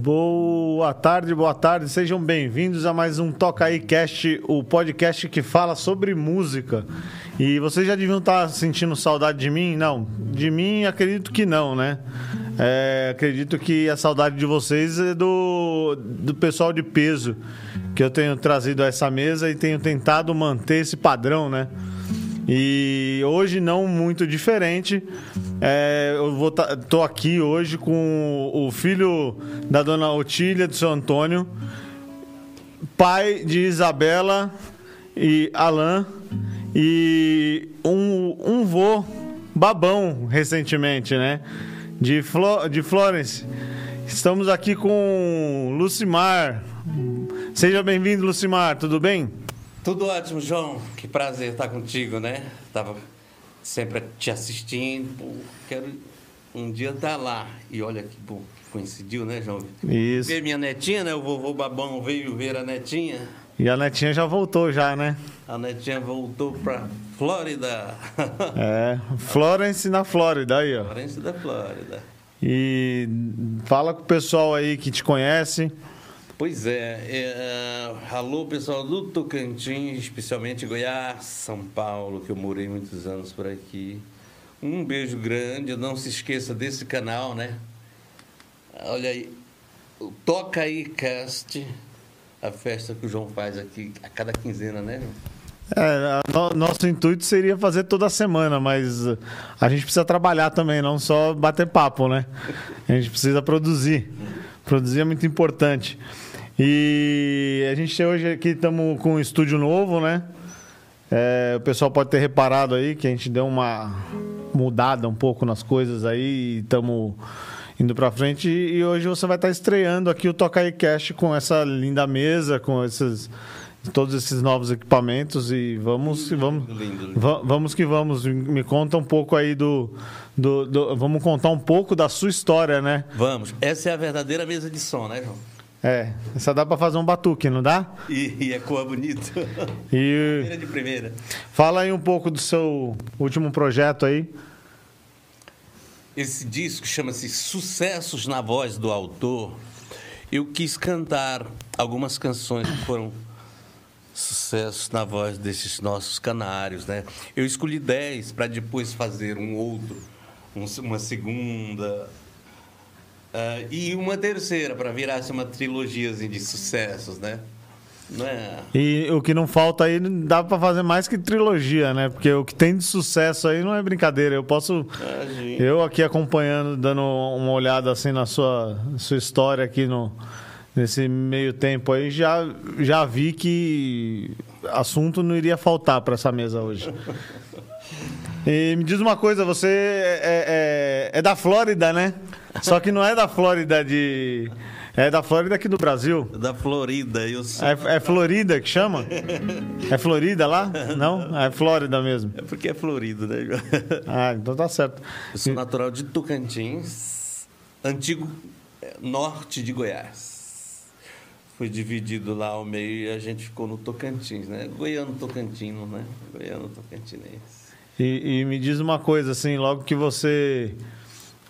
Boa tarde, boa tarde, sejam bem-vindos a mais um Toca aí Cast, o podcast que fala sobre música. E vocês já deviam estar sentindo saudade de mim? Não, de mim acredito que não, né? É, acredito que a saudade de vocês é do, do pessoal de peso que eu tenho trazido a essa mesa e tenho tentado manter esse padrão, né? E hoje não muito diferente. É, eu vou tá, tô aqui hoje com o filho da dona Otília do seu Antônio, pai de Isabela e Alain e um, um vô babão recentemente, né? De, Flo, de Florence. Estamos aqui com Lucimar. Seja bem-vindo, Lucimar, tudo bem? Tudo ótimo, João. Que prazer estar contigo, né? Tava sempre te assistindo. Pô, quero um dia estar lá. E olha que bom, coincidiu, né, João? Isso. Ver minha netinha, né? O vovô Babão veio ver a netinha. E a netinha já voltou já, né? A netinha voltou para Flórida. É, Florence na Flórida aí, ó. Florence da Flórida. E fala com o pessoal aí que te conhece. Pois é, é, alô pessoal do Tocantins, especialmente Goiás, São Paulo, que eu morei muitos anos por aqui. Um beijo grande, não se esqueça desse canal, né? Olha aí, Toca aí Cast, a festa que o João faz aqui a cada quinzena, né? É, no, nosso intuito seria fazer toda semana, mas a gente precisa trabalhar também, não só bater papo, né? A gente precisa produzir. Produzir é muito importante. E a gente hoje aqui estamos com um estúdio novo, né? É, o pessoal pode ter reparado aí que a gente deu uma mudada um pouco nas coisas aí e estamos indo para frente. E hoje você vai estar estreando aqui o Toca Cast com essa linda mesa, com esses todos esses novos equipamentos e vamos que vamos lindo, lindo. va- vamos que vamos me conta um pouco aí do, do, do- vamos contar um pouco da sua história né Vamos, essa é a verdadeira mesa de som, né, João? É essa dá para fazer um batuque não dá E, e é cor bonita. e Primeira de primeira. fala aí um pouco do seu último projeto aí Esse disco chama-se Sucessos na Voz do Autor. Eu quis cantar algumas canções que foram sucessos na voz desses nossos canários, né? Eu escolhi dez para depois fazer um outro, um- uma segunda ah, e uma terceira para virar assim, uma trilogiazinha de sucessos, né? Não é? e o que não falta aí dá para fazer mais que trilogia né porque o que tem de sucesso aí não é brincadeira eu posso. Eu aqui acompanhando, dando uma olhada assim na sua, sua história aqui no, nesse meio tempo aí, já, já vi que assunto não iria faltar para essa mesa hoje. E me diz uma coisa, você é, é, é da Flórida, né? Só que não é da Flórida de. É da Flórida aqui do Brasil. Da Florida, eu sou. É, é Florida que chama? É Florida lá? Não? É Flórida mesmo. É porque é florido, né? Ah, então tá certo. Eu sou natural de Tocantins, antigo eh, norte de Goiás. Foi dividido lá ao meio e a gente ficou no Tocantins, né? Goiano Tocantino, né? Goiano Tocantinense. E, e me diz uma coisa, assim, logo que você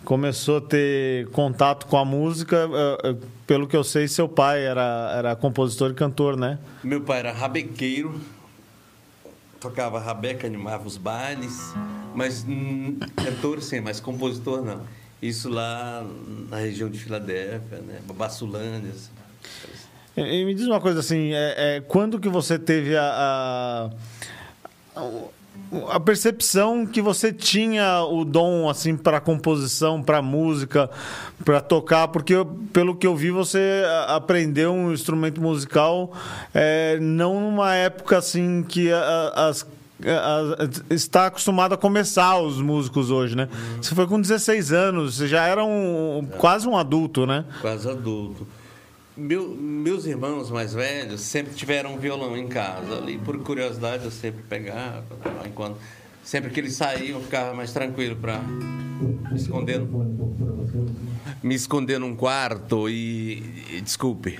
começou a ter contato com a música, eh, eh, pelo que eu sei, seu pai era, era compositor e cantor, né? Meu pai era rabequeiro, tocava rabeca, animava os bailes, mas cantor sim, mas compositor não. Isso lá na região de Filadélfia, né? Babassulândia. assim. E, e me diz uma coisa, assim, é, é, quando que você teve a, a, a percepção que você tinha o dom, assim, para composição, para música, para tocar? Porque, pelo que eu vi, você aprendeu um instrumento musical é, não numa época, assim, que as está acostumado a começar os músicos hoje, né? Você foi com 16 anos, você já era um, quase um adulto, né? quase adulto. Meu- meus irmãos mais velhos sempre tiveram um violão em casa. Ali, por curiosidade, eu sempre pegava. Enquanto, sempre que eles saíam, ficava mais tranquilo para me esconder, me esconder num quarto e, e- desculpe,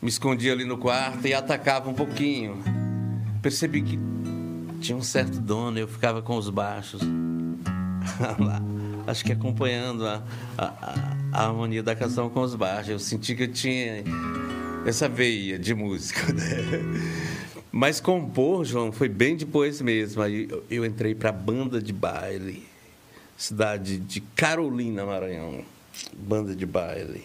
me escondia ali no quarto e atacava um pouquinho. Percebi que tinha um certo dono, eu ficava com os baixos. acho que acompanhando a, a, a harmonia da canção com os baixos. Eu senti que eu tinha essa veia de música, né? Mas compor, João, foi bem depois mesmo. Aí eu entrei para a banda de baile, cidade de Carolina, Maranhão. Banda de baile.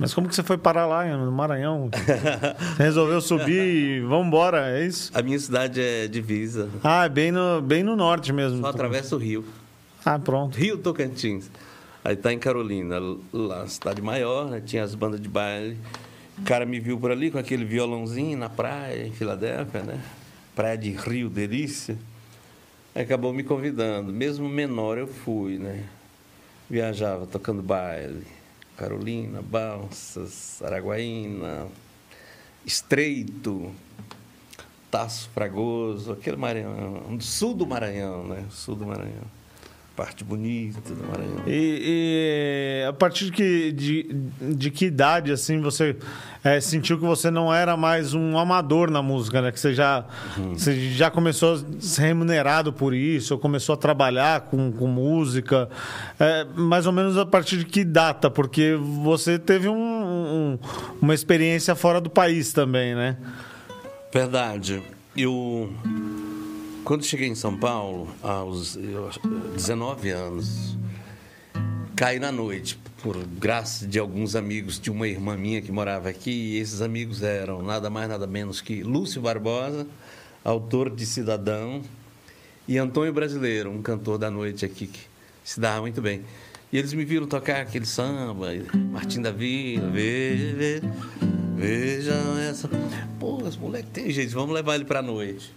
Mas como que você foi parar lá no Maranhão? Você resolveu subir e vamos embora, é isso? A minha cidade é divisa. Ah, é bem no, bem no norte mesmo. Só atravessa o rio. Ah, pronto. Rio Tocantins. Aí tá em Carolina, lá, cidade maior, né? Tinha as bandas de baile. O cara me viu por ali com aquele violãozinho na praia, em Filadélfia, né? Praia de Rio, delícia. Aí acabou me convidando. Mesmo menor eu fui, né? Viajava tocando baile. Carolina, Balsas, Araguaína, Estreito, Taço Fragoso, aquele Maranhão, sul do Maranhão, né? Sul do Maranhão parte bonita do Maranhão. E, e, a partir de que, de, de que idade assim você é, sentiu que você não era mais um amador na música, né? Que você já, uhum. você já começou a ser remunerado por isso, ou começou a trabalhar com, com música. É, mais ou menos a partir de que data? Porque você teve um, um, uma experiência fora do país também, né? Verdade. Eu quando cheguei em São Paulo, aos 19 anos, caí na noite, por graça de alguns amigos de uma irmã minha que morava aqui, e esses amigos eram nada mais, nada menos que Lúcio Barbosa, autor de Cidadão, e Antônio Brasileiro, um cantor da noite aqui que se dava muito bem. E eles me viram tocar aquele samba, Martim da Vila, veja, veja, veja essa. Pô, esse moleque tem jeito, vamos levar ele pra noite.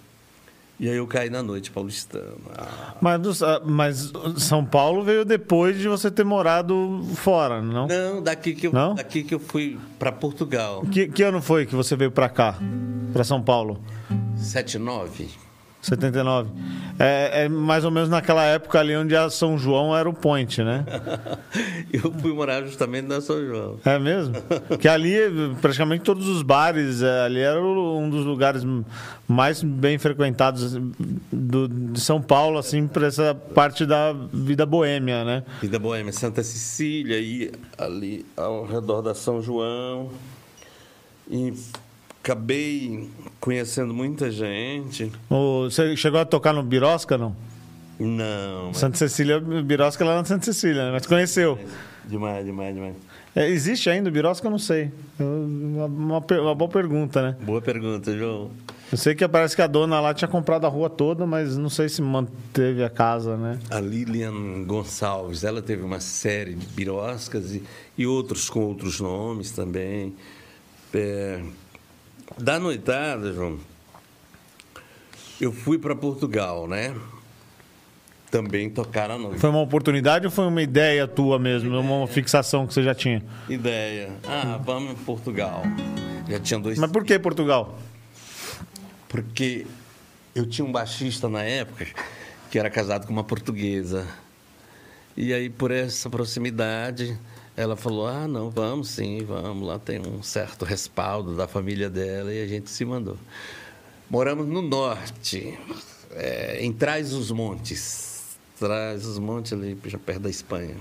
E aí eu caí na noite paulistana. Ah. Mas, mas São Paulo veio depois de você ter morado fora, não? Não, daqui que eu, não? Daqui que eu fui para Portugal. Que, que ano foi que você veio para cá, para São Paulo? 79. 79. É, é, mais ou menos naquela época ali onde a São João era o point, né? eu fui morar justamente na São João. É mesmo? Que ali, praticamente todos os bares, é, ali era um dos lugares mais bem frequentados do, de São Paulo, assim, para essa parte da vida boêmia, né? Vida boêmia. Santa Cecília, e ali ao redor da São João. E acabei conhecendo muita gente. você chegou a tocar no Birosca, não? Não. Mas... Santa Cecília, Birosca lá na Santa Cecília, né? mas conheceu? Demais, demais, demais. É, existe ainda o Birosca? Eu não sei. Uma, uma, uma, boa pergunta, né? Boa pergunta, João. Eu sei que parece que a dona lá tinha comprado a rua toda, mas não sei se manteve a casa, né? A Lilian Gonçalves, ela teve uma série de biroscas e, e outros com outros nomes também. É, da noitada, João, eu fui para Portugal, né? Também tocar à noite. Foi uma oportunidade ou foi uma ideia tua mesmo? Ideia. Uma fixação que você já tinha? Ideia. Ah, vamos em Portugal. Já tinha dois. Mas por que Portugal? Porque eu tinha um baixista na época que era casado com uma portuguesa. E aí, por essa proximidade, ela falou: Ah, não, vamos sim, vamos. Lá tem um certo respaldo da família dela e a gente se mandou. Moramos no norte, é, em Trás os Montes. Trás os Montes, ali já perto da Espanha.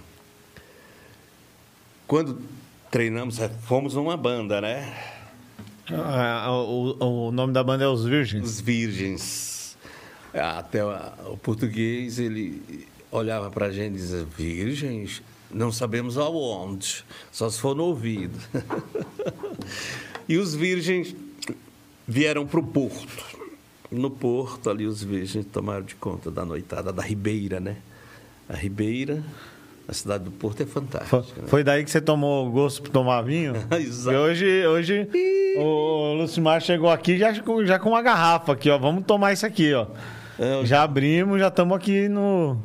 Quando treinamos, é, fomos numa banda, né? Ah, o, o, nome da banda é Os Virgens? Os Virgens. Até o português, ele olhava para a gente e dizia: Virgens? Não sabemos aonde, só se for no ouvido. e os virgens vieram para o porto. No porto, ali, os virgens tomaram de conta da noitada da Ribeira, né? A Ribeira, a cidade do Porto é fantástica. Foi, né? foi daí que você tomou gosto por tomar vinho? Exato. E hoje, hoje o Lucimar chegou aqui já, já com uma garrafa aqui, ó. Vamos tomar isso aqui, ó. É, já abrimos, já estamos aqui no.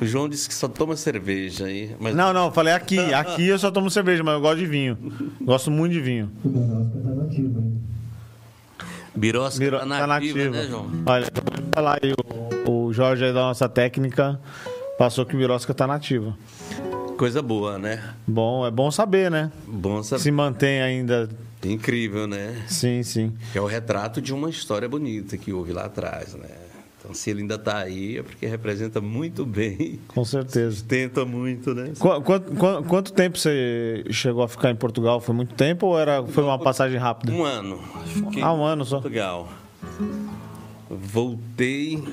O João disse que só toma cerveja aí. Mas... Não, não, falei aqui. Aqui eu só tomo cerveja, mas eu gosto de vinho. Gosto muito de vinho. Birosca Biro... tá nativa, tá nativa, né, João? Olha, vou falar aí, o, o Jorge aí da nossa técnica passou que o Birosca tá nativa. Coisa boa, né? Bom, é bom saber, né? Bom saber. Se mantém ainda. Incrível, né? Sim, sim. É o retrato de uma história bonita que houve lá atrás, né? Então, se ele ainda está aí, é porque representa muito bem. Com certeza. Tenta muito, né? Qu quanto, quanto, quanto, tempo você chegou a ficar em Portugal? Foi muito tempo ou era, foi uma passagem rápida? Um ano. Fiquei ah, um ano só. Portugal. Voltei,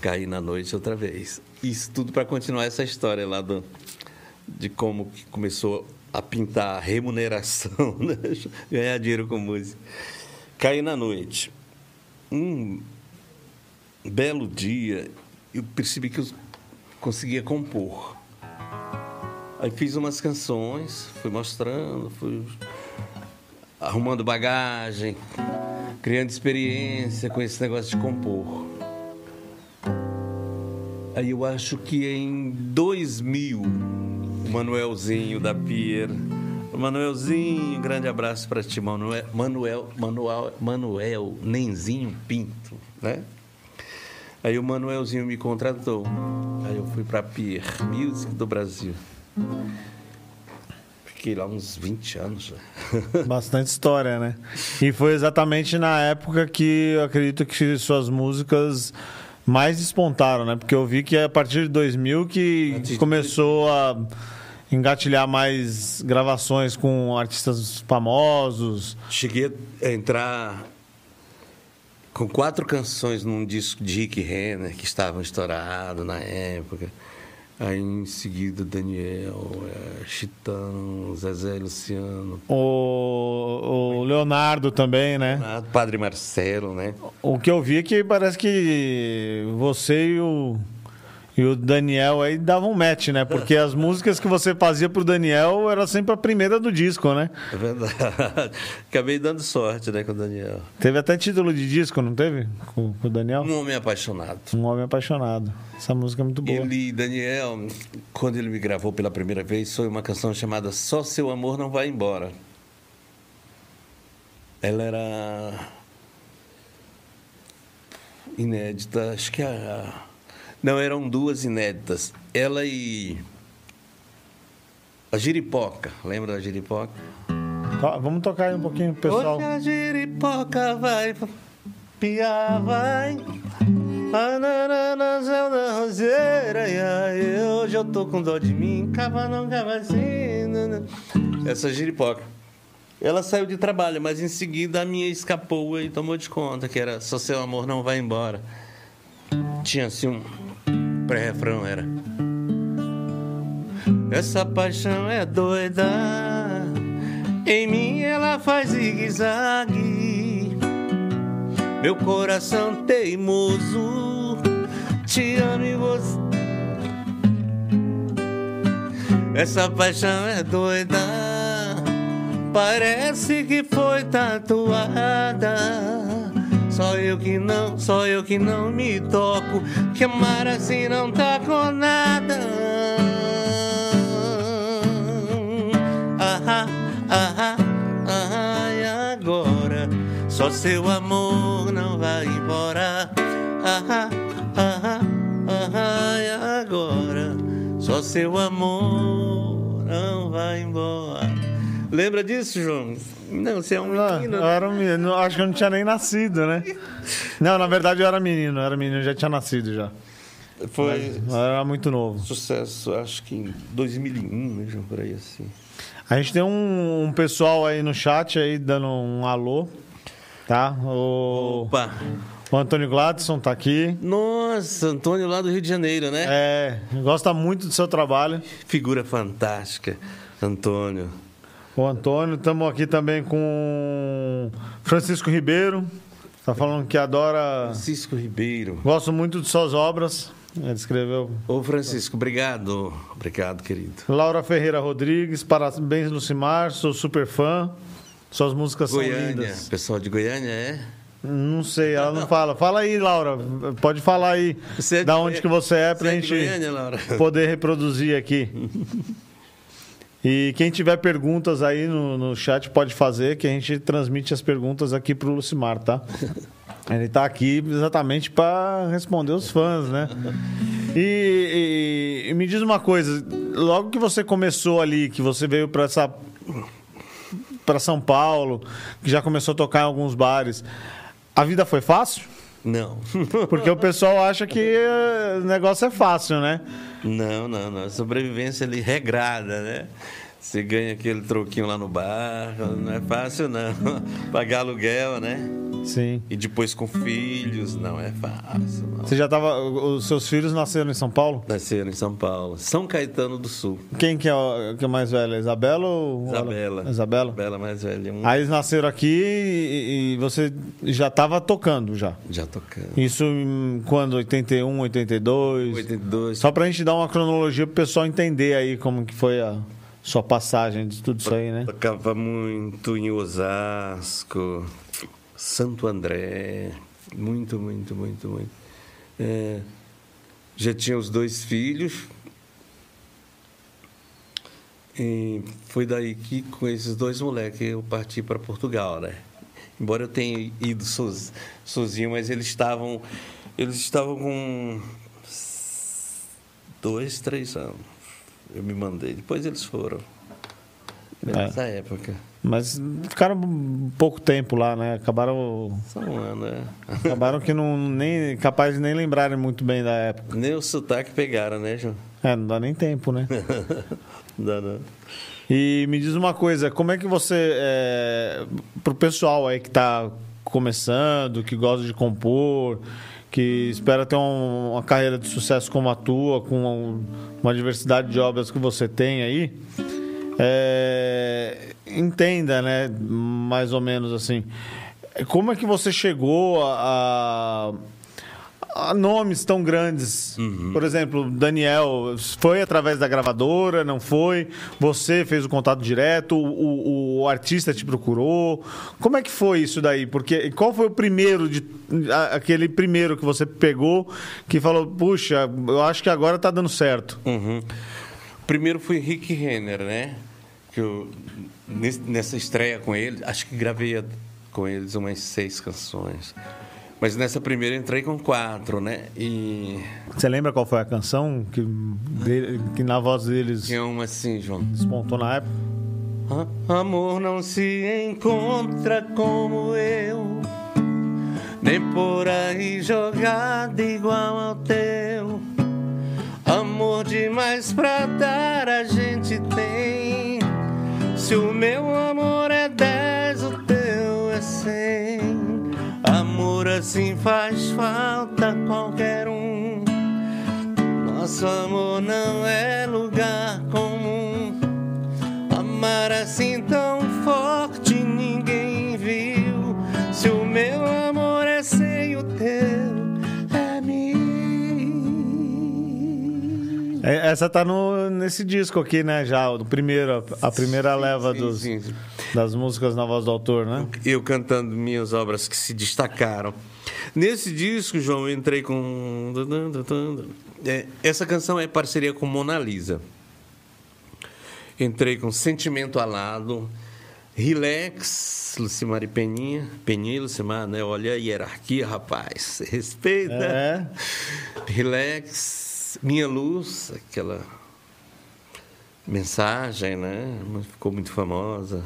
caí na noite outra vez. Isso tudo para continuar essa história lá do, de como que começou a pintar a remuneração, né? ganhar dinheiro com música. Caí na noite. Um belo dia, eu percebi que eu conseguia compor. Aí fiz umas canções, fui mostrando, fui arrumando bagagem, criando experiência com esse negócio de compor. Aí eu acho que em 2000, o Manuelzinho da Pier, Manuelzinho, grande abraço para ti, Manuel, Manuel, Manuel, Manuel Nenzinho Pinto, né? Aí o Manuelzinho me contratou. Aí eu fui para Pier Music do Brasil. Fiquei lá uns 20 anos. Bastante história, né? E foi exatamente na época que eu acredito que suas músicas mais despontaram, né? Porque eu vi que é a partir de 2000 que começou a engatilhar mais gravações com artistas famosos. Cheguei a entrar com quatro canções num disco de Rick Renner que estavam estourados na época. Aí em seguida Daniel, é, Chitão, Zezé Luciano. O, o Leonardo também, né? Leonardo, Padre Marcelo, né? O que eu vi é que parece que você e o e o Daniel aí dava um match, né? Porque as músicas que você fazia pro Daniel era sempre a primeira do disco, né? É verdade. Acabei dando sorte, né, com o Daniel. Teve até título de disco, não teve? Com, com o Daniel? Um Homem Apaixonado. Um Homem Apaixonado. Essa música é muito boa. Ele, Daniel, quando ele me gravou pela primeira vez, foi uma canção chamada Só Seu Amor Não Vai Embora. Ela era inédita, acho que a não, eram duas inéditas. Ela e. A Giripoca. Lembra da Giripoca? Vamos tocar aí um pouquinho, pessoal. Hoje a Giripoca vai. Pia vai. Ananana, da roseira, e hoje eu tô com dó de mim, cava não cava assim. Essa giripoca. Ela saiu de trabalho, mas em seguida a minha escapou e tomou de conta que era Só seu amor não vai embora. Tinha assim um, pré-refrão era. Essa paixão é doida, em mim ela faz zigue-zague. Meu coração teimoso te amo e você. Essa paixão é doida, parece que foi tatuada só eu que não, só eu que não me toco. Que amar assim não tá com nada. Ah, ah, ah, e agora? Só seu amor não vai embora. Ah, ah, ah, e agora? Só seu amor não vai embora. Lembra disso, João? Não, você é um menino. eu era um menino. Acho que eu não tinha nem nascido, né? Não, na verdade eu era menino. Eu era menino, já tinha nascido já. Foi. Mas, era muito novo. Sucesso, acho que em 2001, né, João? Por aí assim. A gente tem um, um, pessoal aí no chat aí dando um alô, tá? O... Opa! O Antônio Gladson tá aqui. Nossa, Antônio lá do Rio de Janeiro, né? É, gosta muito do seu trabalho. Figura fantástica, Antônio. O Antônio, estamos aqui também com Francisco Ribeiro. Tá falando que adora. Francisco Ribeiro. Gosto muito de suas obras. Ele escreveu. Ô, Francisco, obrigado. Obrigado, querido. Laura Ferreira Rodrigues, parabéns, Lucimar. Sou super fã. Suas músicas Goiânia. são lindas. Pessoal de Goiânia, é? Não sei, ela não fala. Fala aí, Laura. Pode falar aí. É da onde que você é pra você gente é Goiânia, poder reproduzir aqui. E quem tiver perguntas aí no, no chat pode fazer, que a gente transmite as perguntas aqui para o Lucimar, tá? Ele está aqui exatamente para responder os fãs, né? E, e, e, me diz uma coisa, logo que você começou ali, que você veio para essa para São Paulo, que já começou a tocar em alguns bares, a vida foi fácil? Não. Porque o pessoal acha que eh, o negócio é fácil, né? Não, não, não. Sobrevivência ali regrada, né? Você ganha aquele troquinho lá no bar, não é fácil não. Pagar aluguel, né? Sim. E depois com filhos, não é fácil. Não. Você já tava. Os seus filhos nasceram em São Paulo? Nasceram em São Paulo. São Caetano do Sul. Quem que é, o, que é mais velho? Isabela ou. Isabela. Isabela? Isabela mais velha. Um... Aí eles nasceram aqui e, e você já estava tocando já? Já tocando. Isso quando? 81, 82? 82. Só pra gente dar uma cronologia pro pessoal entender aí como que foi a sua passagem de tudo isso aí, né? Tocava muito em Osasco, Santo André, muito, muito, muito, muito. É, já tinha os dois filhos. E foi daí que, com esses dois moleques, eu parti para Portugal, né? Embora eu tenha ido soz- sozinho, mas eles estavam, eles estavam com dois, três anos. Eu me mandei. Depois eles foram. Nessa época. Mas ficaram pouco tempo lá, né? Acabaram. Só um ano, é. Acabaram que não nem capaz de nem lembrarem muito bem da época. Nem o sotaque pegaram, né, João? É, não dá nem tempo, né? Não dá, não. E me diz uma coisa, como é que você, é, pro pessoal aí que está começando, que gosta de compor, que espera ter um- uma carreira de sucesso como a tua, com um- uma diversidade de obras que você tem aí, é, entenda, né, mais ou menos assim, como é que você chegou a- a a nomes tão grandes. Por exemplo, Daniel, foi através da gravadora, não foi? Você fez o contato direto, o, o- o artista te procurou. Como é que foi isso daí? Porque qual foi o primeiro de a- aquele primeiro que você pegou que falou, puxa, eu acho que agora tá dando certo. Uhum. Primeiro foi Rick Renner, né? Que eu, nesse- nessa estreia com ele, acho que gravei com eles umas seis canções. Mas nessa primeira entrei com quatro, né? E Você lembra qual foi a canção que, dele- que na voz deles tinha uma assim, João. despontou na época? Amor não se encontra como eu, nem por aí jogado igual ao teu. Amor demais pra dar a gente tem. Se o meu amor é dez, o teu é cem. Amor assim faz falta a qualquer um. Nosso amor não é lugar comum. Amar assim tão forte ninguém viu. Se o meu amor é sem o teu, é mim. É, Essa tá no, nesse disco aqui, né? Já, o primeiro, a primeira leva sim, dos, sim, sim. Das músicas na voz do autor, né? Eu cantando minhas obras que se destacaram. Nesse disco, João, eu entrei com. É, essa canção é parceria com Mona Lisa. Entrei com Sentimento Alado, Relax, Lucimar e Peninha. Peninha e Lucimar, né? Olha a hierarquia, rapaz. Respeita. É. Relax, Minha Luz, aquela mensagem, né? Ficou muito famosa.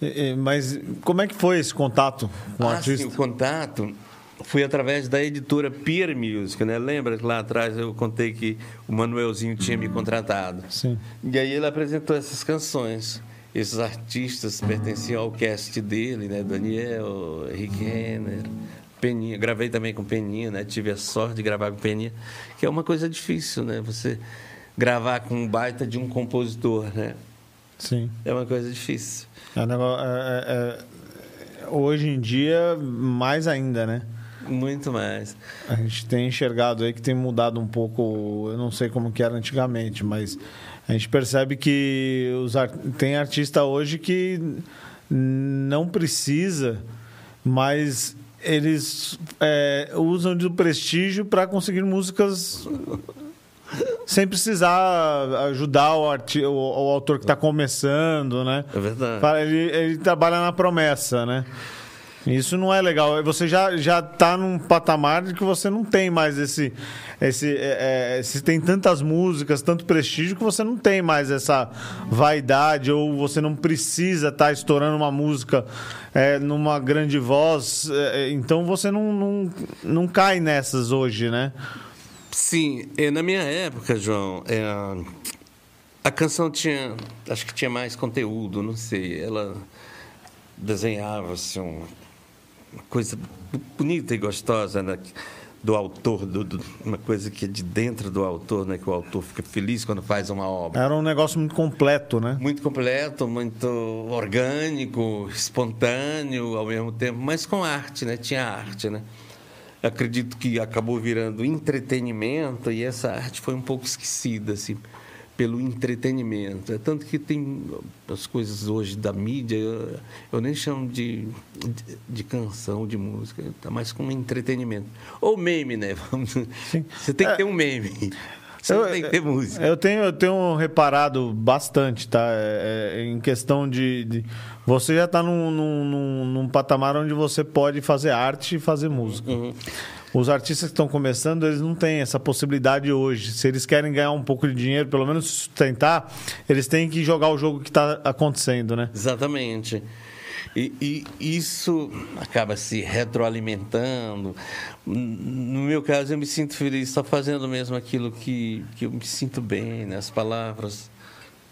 E- e- Mas como é que foi esse contato com o Ah, artista? sim, o contato foi através da editora Peer Music, né? Lembra que lá atrás eu contei que o Manuelzinho tinha me contratado? Sim. E aí ele apresentou essas canções. Esses artistas pertenciam ao cast dele, né? Daniel, Rick Renner, Peninha. Gravei também com Peninha, né? Tive a sorte de gravar com Peninha, que é uma coisa difícil, né? Você gravar com um baita de um compositor, né? Sim. É uma coisa difícil. É um negócio- é- é- é- hoje em dia, mais ainda, né? Muito mais. A gente tem enxergado aí que tem mudado um pouco, eu não sei como que era antigamente, mas a gente percebe que os ar- tem artista hoje que não precisa, mas eles é, usam do prestígio para conseguir músicas sem precisar ajudar o, arti o, o autor que está começando, né? É verdade. Ele, ele trabalha na promessa, né? Isso não é legal. Você já, já tá num patamar de que você não tem mais esse. esse é, é, se tem tantas músicas, tanto prestígio, que você não tem mais essa vaidade, ou você não precisa estar tá estourando uma música é, numa grande voz. É, então você não, não, não cai nessas hoje, né? Sim, na minha época, João, é, a canção tinha. Acho que tinha mais conteúdo, não sei. Ela desenhava assim, uma coisa bonita e gostosa né? do autor, do, do, uma coisa que é de dentro do autor, né? que o autor fica feliz quando faz uma obra. Era um negócio muito completo, né? Muito completo, muito orgânico, espontâneo ao mesmo tempo, mas com arte, né? Tinha arte, né? Acredito que acabou virando entretenimento e essa arte foi um pouco esquecida, assim pelo entretenimento. É tanto que tem as coisas hoje da mídia, eu, eu nem chamo de, de, de, canção, de música, está mais como entretenimento. Ou meme, né? Você tem que é, ter um meme. Você eu, tem que ter música. Eu tenho, eu tenho reparado bastante, tá? É, é, em questão de, de Você já está num, num, num, patamar onde você pode fazer arte e fazer música. Uhum. Os artistas que estão começando, eles não têm essa possibilidade hoje. Se eles querem ganhar um pouco de dinheiro, pelo menos sustentar, eles têm que jogar o jogo que está acontecendo, né? Exatamente. E, e, isso acaba se retroalimentando. No meu caso, eu me sinto feliz, estou fazendo mesmo aquilo que, que eu me sinto bem, né? as palavras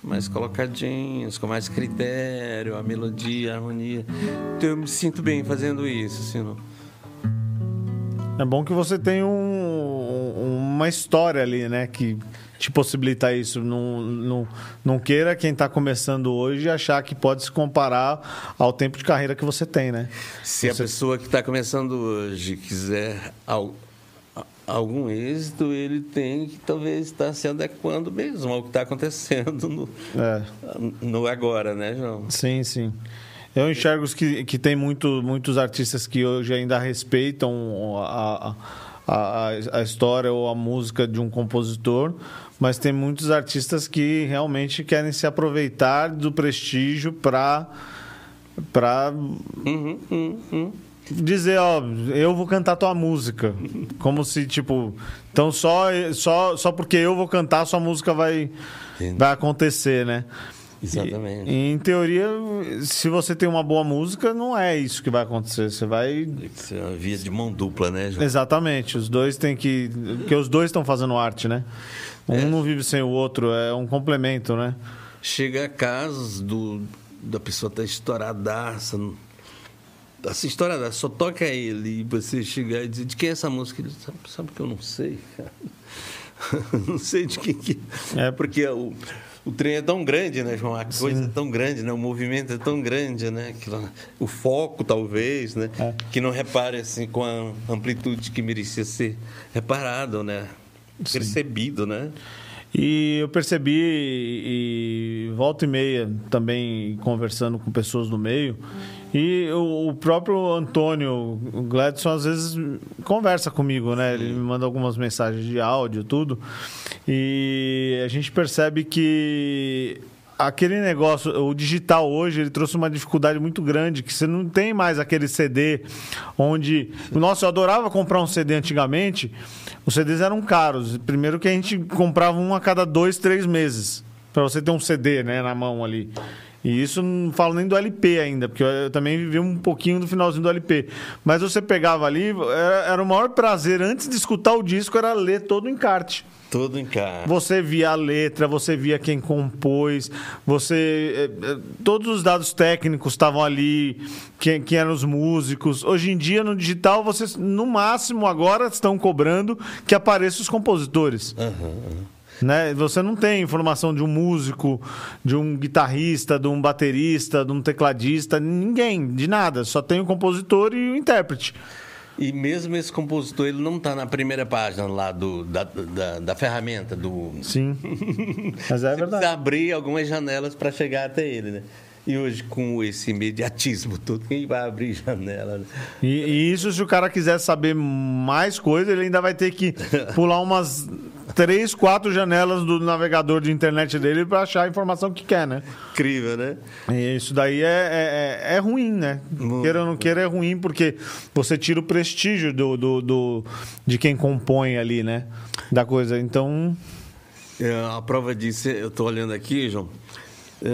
mais colocadinhas, com mais critério, a melodia, a harmonia. Então eu me sinto bem fazendo isso. Assim, não? É bom que você tem um, uma história ali, né? Que te possibilita isso. Não, não, não queira quem está começando hoje achar que pode se comparar ao tempo de carreira que você tem, né? Se você... a pessoa que está começando hoje quiser algum êxito, ele tem que talvez estar se adequando mesmo ao que está acontecendo no, é. no agora, né, João? Sim, sim. Eu enxergo que, que tem muito, muitos artistas que hoje ainda respeitam a, a, a, história ou a música de um compositor, mas tem muitos artistas que realmente querem se aproveitar do prestígio para para uhum, uhum, uhum. Dizer, ó, eu vou cantar tua música, como se tipo, então só só só porque eu vou cantar sua música vai vai acontecer, né? Exatamente. E, em teoria, se você tem uma boa música, não é isso que vai acontecer. Você vai. Tem que ser uma via de mão dupla, né, João? Exatamente. Os dois têm que. Porque os dois estão fazendo arte, né? Um é. não vive sem o outro, é um complemento, né? Chega a casos do, da pessoa estar tá estouradaça. Essa história só toca ele e você chegar e dizer de quem é essa música? Ele sabe, sabe que eu não sei, cara. não sei de quem que. É porque o o trem é tão grande, né, João? A coisa Sim. é tão grande, né? O movimento é tão grande, né? Que, o foco, talvez, né? É. Que não repare assim com a amplitude que merecia ser reparado, né? Sim. Percebido, né? E eu percebi, e volta e meia também conversando com pessoas do meio, e o, próprio Antônio Gladson às vezes conversa comigo, né? Ele me manda algumas mensagens de áudio, tudo. E a gente percebe que aquele negócio, o digital hoje, ele trouxe uma dificuldade muito grande, que você não tem mais aquele CD onde. Nossa, eu adorava comprar um CD antigamente. Os CDs eram caros. Primeiro que a gente comprava um a cada dois, três meses. para você ter um CD né, na mão ali. E isso não falo nem do LP ainda, porque eu também vivi um pouquinho do finalzinho do LP. Mas você pegava ali, era, era o maior prazer, antes de escutar o disco, era ler todo o encarte. Todo encarte. Você via a letra, você via quem compôs, você. Eh, eh, todos os dados técnicos estavam ali, quem, quem eram os músicos. Hoje em dia, no digital, vocês, no máximo, agora estão cobrando que apareçam os compositores. Uhum, uhum. Né? Você não tem informação de um músico, de um guitarrista, de um baterista, de um tecladista, ninguém, de nada. Só tem o compositor e o intérprete. E mesmo esse compositor, ele não está na primeira página lá do, da, da, da ferramenta do. Sim. Mas é verdade. Você abrir algumas janelas para chegar até ele, né? E hoje, com esse imediatismo todo, quem vai abrir janela? Né? E, e, isso, se o cara quiser saber mais coisa, ele ainda vai ter que pular umas três, quatro janelas do navegador de internet dele para achar a informação que quer, né? Incrível, né? E isso daí é, é, é- é ruim, né? Queira ou não queira, é ruim porque você tira o prestígio do, do, do- de quem compõe ali, né? Da coisa. Então, É, a prova disso, eu estou olhando aqui, João. É,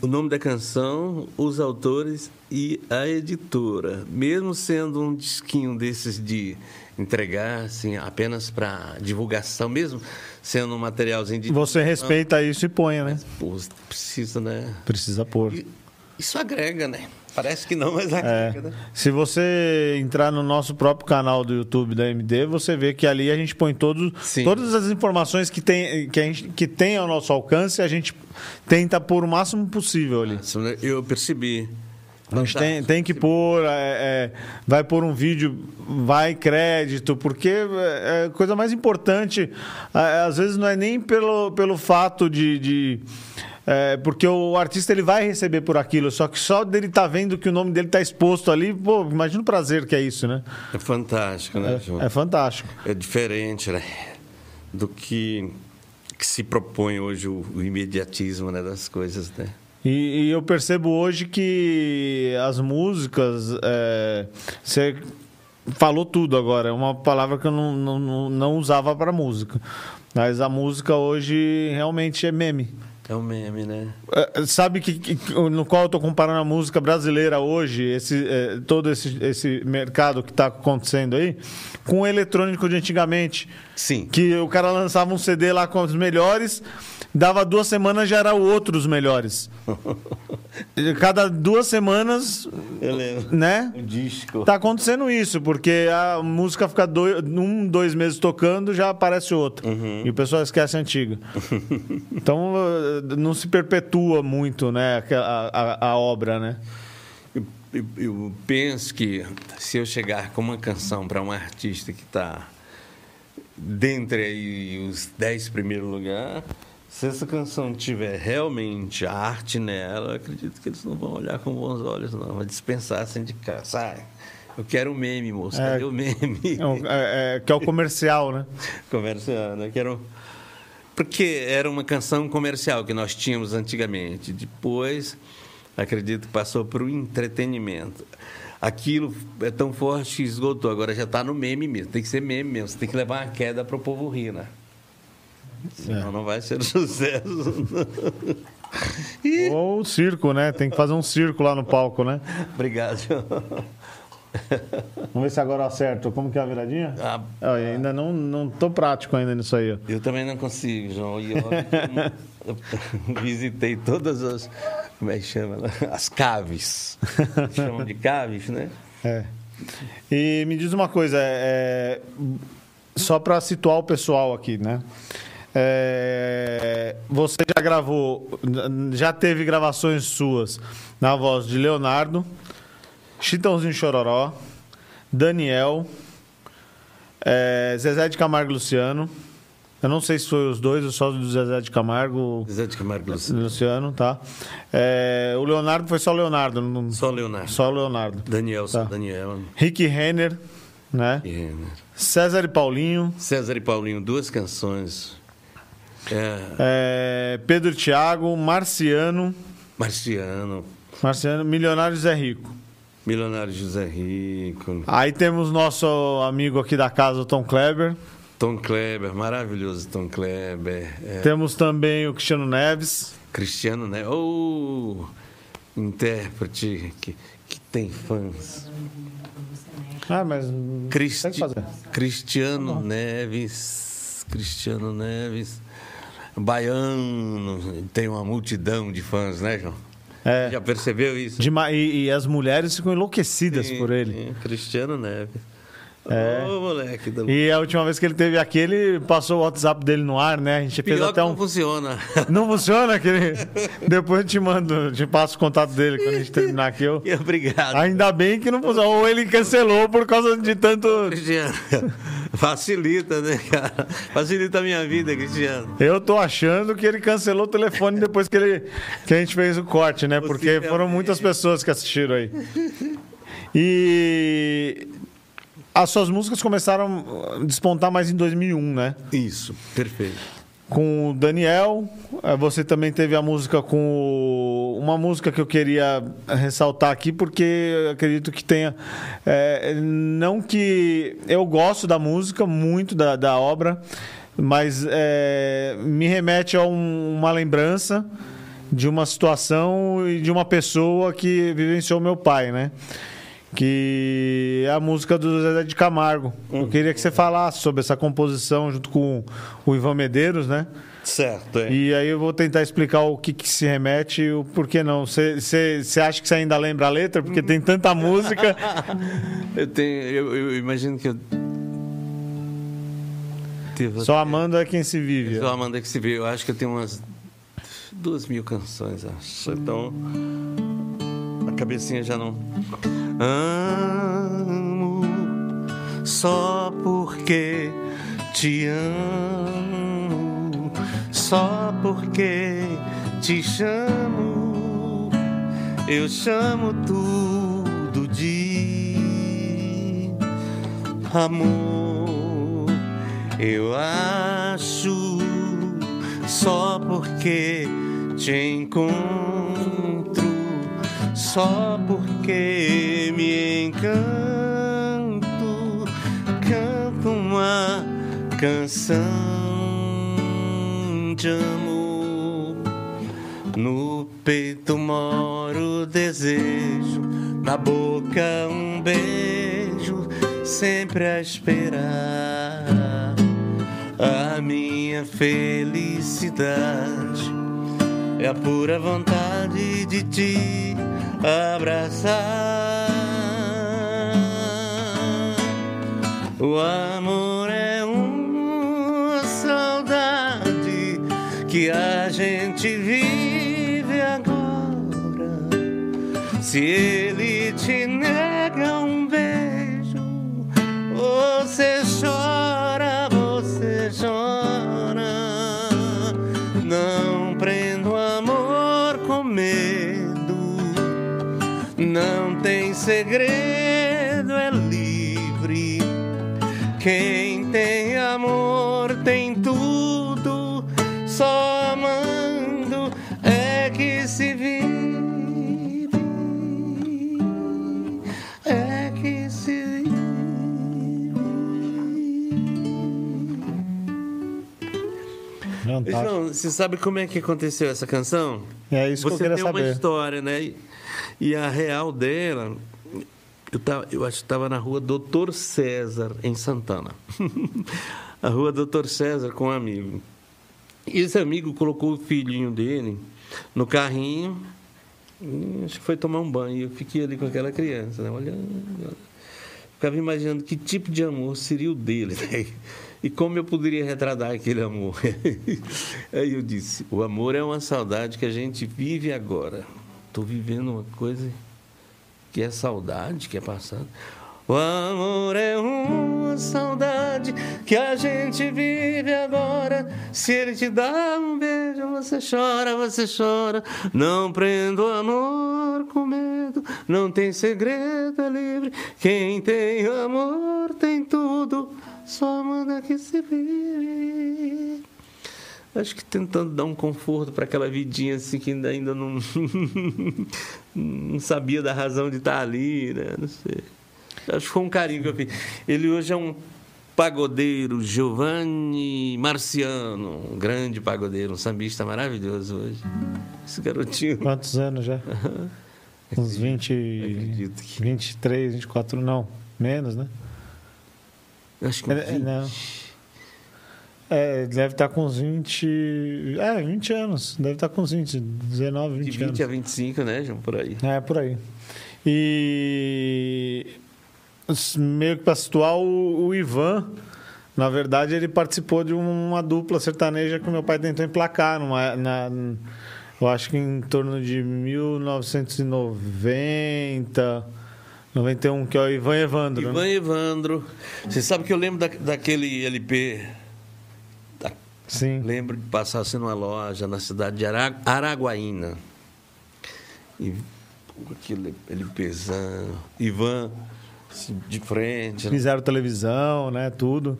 o nome da canção, os autores e a editora. Mesmo sendo um disquinho desses de entregar assim, apenas para divulgação, mesmo sendo um materialzinho de. você respeita isso e põe, né? Pô, precisa, né? Precisa pôr. E Isso agrega, né? Parece que não, mas É. agrega, né? Se você entrar no nosso próprio canal do YouTube da MD, você vê que ali a gente põe todos, Sim. todas as informações que tem, que, a gente, que tem ao nosso alcance, a gente tenta pôr o máximo possível ali. Eu percebi. A gente tem, tem que pôr, é, é, vai pôr um vídeo, vai crédito, porque é a coisa mais importante, é, às vezes não é nem pelo, pelo fato de. de é, porque o artista ele vai receber por aquilo, só que só dele estar vendo que o nome dele está exposto ali, pô, imagina o prazer que é isso, né? É fantástico, né, João? É fantástico. É diferente, né? Do que, que se propõe hoje o, o imediatismo né, das coisas, né? E, e eu percebo hoje que as músicas. é, você falou tudo agora, é uma palavra que eu não, não, não- usava para música. Mas a música hoje realmente é meme. É um meme, né? É, Sabe que, que- no qual eu estou comparando a música brasileira hoje, esse, é, todo esse, esse mercado que está acontecendo aí, com o eletrônico de antigamente. Sim. Que o cara lançava um CD lá com os melhores, dava duas semanas já era o outro dos melhores. Cada duas semanas, Eu lembro. né? O disco. Tá acontecendo isso, porque a música fica dois, um, dois meses tocando, já aparece outra. E o pessoal esquece a antiga. então não se perpetua muito, né, a, a, a obra, né? Eu, eu- eu penso que se eu chegar com uma canção para um artista que está dentre aí os dez primeiros lugares, se essa canção tiver realmente arte nela, acredito que eles não vão olhar com bons olhos, não. Vai dispensar assim de. Sai. Eu quero o meme, moço. É. Cadê o meme? É é- é- que é o comercial, né? Conversando. Eu quero... Porque era uma canção comercial que nós tínhamos antigamente. Depois, acredito que passou para o entretenimento. Aquilo é tão forte que esgotou. Agora já está no meme mesmo. Tem que ser meme mesmo. Você tem que levar uma queda para o povo rir, né? Senão É. não vai ser sucesso. Ih, Ou o circo, né? Tem que fazer um circo lá no palco, né? Obrigado. Vamos ver se agora eu acerto. Como que é a viradinha? Ah, ainda não, não tô prático ainda nisso aí. Eu também não consigo, João. E eu, eu visitei todas as. Como é que chama? As caves. Chamam de caves, né? É. E me diz uma coisa, é, só para situar o pessoal aqui, né? É, você já gravou, já teve gravações suas na voz de Leonardo, Chitãozinho Chororó, Daniel, é, Zezé de Camargo e Luciano. Eu não sei se foi os dois, ou só do Zezé de Camargo Zé de Camargo Luciano. Luciano, tá? É, o Leonardo foi só Leonardo, não- Só Leonardo. só Leonardo. Daniel, só Tá. Daniel. Rick Renner, né? E, né? César e Paulinho, César e Paulinho, duas canções. É, é, Pedro Thiago, Marciano, Marciano, Marciano, Milionário Zé Rico. Milionário José Rico, Aí temos nosso amigo aqui da casa, o Tom Kleber. Tom Kleber, maravilhoso Tom Kleber. é, Temos também o Cristiano Neves. Cristiano, né? Oh, intérprete que, que tem fãs. Ah, mas Cristi. Cristiano Neves, Cristiano Neves, baiano, tem uma multidão de fãs, né, João? É, Já percebeu isso? e, e as mulheres ficam enlouquecidas Sim, por ele. sim, Cristiano Neves. É. Ô, moleque. Da... E a última vez que ele teve aqui, ele passou o WhatsApp dele no ar, né? A gente fez Pior até que um. não funciona. Não funciona aquele. Depois eu te mando, te passo o contato dele quando a gente terminar aqui. Eu... Obrigado. Ainda bem que não funciona. Ou ele cancelou por causa de tanto. Cristiano. Facilita, né, cara? Facilita a minha vida, Cristiano. Eu tô achando que ele cancelou o telefone depois que, ele, que a gente fez o corte, né? Porque foram muitas pessoas que assistiram aí. E as suas músicas começaram a despontar mais em 2001, né? Isso, perfeito. Com o Daniel, eh, você também teve a música com o- uma música que eu queria ressaltar aqui porque acredito que tenha eh, não que eu gosto da música muito da, da obra, mas eh, me remete a um- uma lembrança de uma situação e de uma pessoa que vivenciou meu pai, né? Que é a música do Zezé de Camargo. Eu queria que você falasse sobre essa composição junto com o Ivan Medeiros, né? Certo, é. E aí eu vou tentar explicar o que, que se remete e o porquê não. Você acha que você ainda lembra a letra? Porque tem tanta música. Eu tenho. Eu, eu imagino que eu. Só amando é quem se vive. Só Amanda que se vê. Eu acho que eu tenho umas duas mil canções, acho. Então. Cabecinha já não. Amo só porque te amo. Só porque te chamo. Eu chamo tudo de amor. Eu acho só porque te encontro, só porque me encanto, canto uma canção de amor. No peito mora o desejo, na boca um beijo, sempre a esperar a minha felicidade. É a pura vontade de te abraçar. O amor é uma saudade que a gente vive agora. Se ele te nega um beijo, você chora, segredo, é livre. Quem tem amor tem tudo, só amando é que se vive. É que se vive. João, você sabe como é que aconteceu essa canção? É isso que eu Você queria tem uma saber. história, né? E a real dela, eu, tava, eu acho que estava na rua Doutor César, em Santana. a rua Doutor César com um amigo. E esse amigo colocou o filhinho dele no carrinho, e acho que foi tomar um banho. Eu fiquei ali com aquela criança, né? olhando. Ficava imaginando que tipo de amor seria o dele, né? E como eu poderia retratar aquele amor. Aí eu disse: o amor é uma saudade que a gente vive agora. Estou vivendo uma coisa que é saudade, que é passado. O amor é uma saudade que a gente vive agora. Se ele te dá um beijo, você chora, você chora. Não prenda o amor com medo, não tem segredo, é livre. Quem tem amor tem tudo, só manda que se vive. Acho que tentando dar um conforto para aquela vidinha assim que ainda, ainda não, não sabia da razão de estar ali, né? Não sei. Acho que foi um carinho que eu fiz. Ele hoje é um pagodeiro, Giovanni Marciano, um grande pagodeiro, um sambista maravilhoso hoje. Esse garotinho. Quantos anos já? Uns 20, Acredito que- 23, 24, não. Menos, né? Acho que É, é, não. É, deve estar com uns 20. É, 20 anos. Deve estar com uns 20, 19, de 20, 20 anos. a 25, né, João? Por aí. É, por aí. E meio que para situar o, o Ivan, na verdade, ele participou de uma dupla sertaneja que meu pai tentou emplacar. Numa, na, eu acho que em torno de 1990, 91, que é o Ivan Evandro. Ivan né? Evandro. Você sabe que eu lembro da, daquele LP. Sim. lembro de passar assim numa loja na cidade de Ara- Araguaína. E pô, aquele LPzão. Ivan De frente. né? Fizeram televisão, né? Tudo.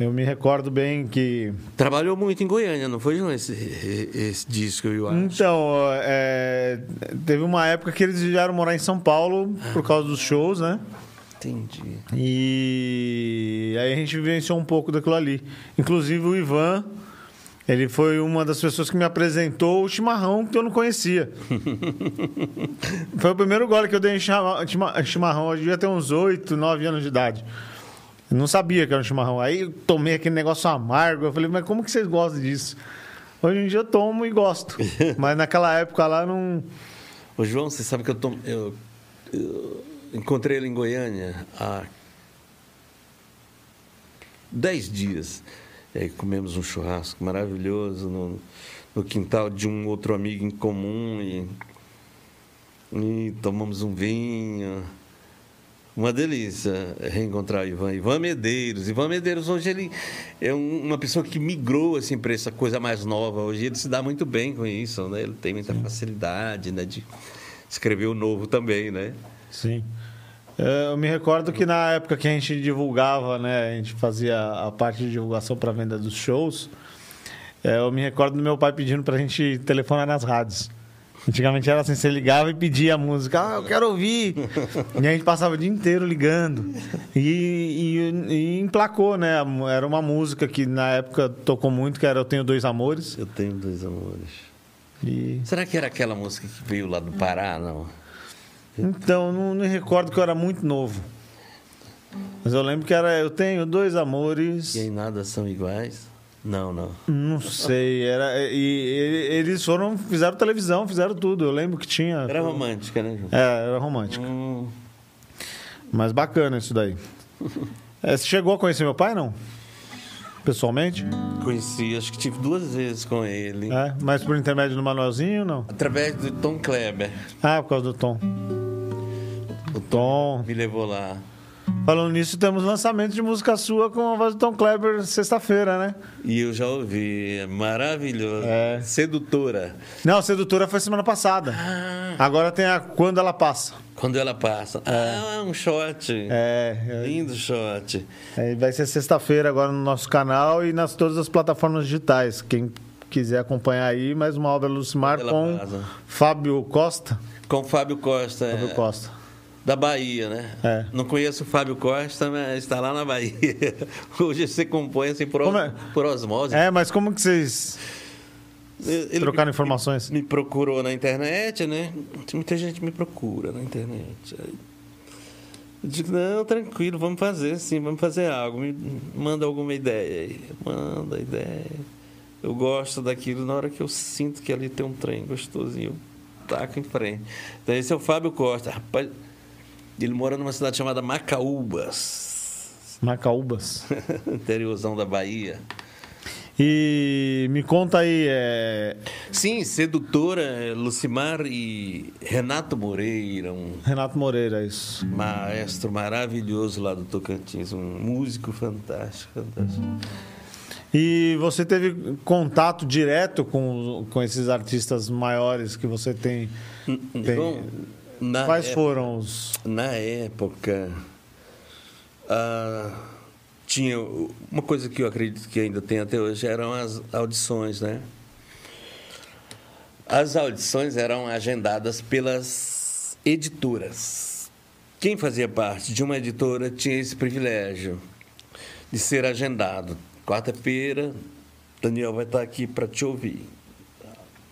Eu me recordo bem que. Trabalhou muito em Goiânia, não foi, João, esse, esse disco, eu acho? Então, é, teve uma época que eles vieram morar em São Paulo por causa dos shows, né? Entendi. E aí a gente vivenciou um pouco daquilo ali. Inclusive o Ivan, ele foi uma das pessoas que me apresentou o chimarrão que eu não conhecia. foi o primeiro gole que eu dei em chima- chima- chimarrão. Eu devia ter uns 8, 9 anos de idade. Eu não sabia que era um chimarrão. Aí eu tomei aquele negócio amargo. Eu falei, mas como que vocês gostam disso? Hoje em dia eu tomo e gosto. mas naquela época lá não. Ô, João, você sabe que eu, tom... eu, eu encontrei ele em Goiânia há dez dias. E aí comemos um churrasco maravilhoso no, no quintal de um outro amigo em comum e, e tomamos um vinho. Uma delícia reencontrar o Ivan. Ivan Medeiros. Ivan Medeiros hoje ele é um- uma pessoa que migrou assim para essa coisa mais nova. Hoje ele se dá muito bem com isso, né? Ele tem muita facilidade, né, de escrever o novo também, né? Sim. É, Eu me recordo que na época que a gente divulgava, né, a gente fazia a parte de divulgação para venda dos shows, é, eu me recordo do meu pai pedindo pra gente telefonar nas rádios. Antigamente era assim, você ligava e pedia a música, ah, eu quero ouvir. e a gente passava o dia inteiro ligando. E, e, e emplacou, né? Era uma música que na época tocou muito, que era Eu Tenho Dois Amores. Eu tenho dois amores. E... Será que era aquela música que veio lá do Pará, não? Então, não me recordo que eu era muito novo. Mas eu lembro que era Eu Tenho Dois Amores. E em nada são iguais? Não, não. Não sei, era e, e- eles foram fizeram televisão, fizeram tudo. Eu lembro que tinha. Era romântica, né, João? É, era romântico. Hum, Mas bacana isso daí. É, você chegou a conhecer meu pai, não? Pessoalmente? conheci, acho que tive duas vezes com ele. É, mas por intermédio do Manuelzinho, não? Através do Tom Kleber. Ah, por causa do Tom. Tom. me levou lá. Falando nisso, temos lançamento de música sua com a voz do Tom Kleber sexta-feira, né? E eu já ouvi. É maravilhoso. É. Sedutora. Não, sedutora foi semana passada. Ah, Agora tem a Quando Ela Passa. quando ela passa. Ah, um shot. É, Lindo shot. é, vai ser sexta-feira agora no nosso canal e nas todas as plataformas digitais. Quem quiser acompanhar aí, mais uma obra Lucimar com. Fábio Costa. Com Fábio Costa. Fábio é, Costa. Da Bahia, né? É. Não conheço o Fábio Costa, mas está lá na Bahia. Hoje você compõe assim por, os- é? por osmose. É, mas como que vocês Ele trocaram informações? me procurou na internet, né? Muita gente me procura na internet. Eu digo, não, tranquilo, vamos fazer sim, vamos fazer algo. Me manda alguma ideia aí. Manda ideia. Eu gosto daquilo na hora que eu sinto que ali tem um trem gostosinho. Eu taco em frente. Então esse é o Fábio Costa. Rapaz, ele mora numa cidade chamada Macaúbas. Macaúbas. interiorzão da Bahia. E me conta aí, é, Sim, sedutora Lucimar e Renato Moreira, um Renato Moreira, isso. maestro maravilhoso lá do Tocantins, um músico fantástico, fantástico. E você teve contato direto com, com esses artistas maiores que você tem? Tem- Bom, na Quais época- foram os. Na época, ah, tinha uma coisa que eu acredito que ainda tem até hoje eram as audições, né? As audições eram agendadas pelas editoras. Quem fazia parte de uma editora tinha esse privilégio de ser agendado. Quarta-feira, Daniel vai estar aqui para te ouvir.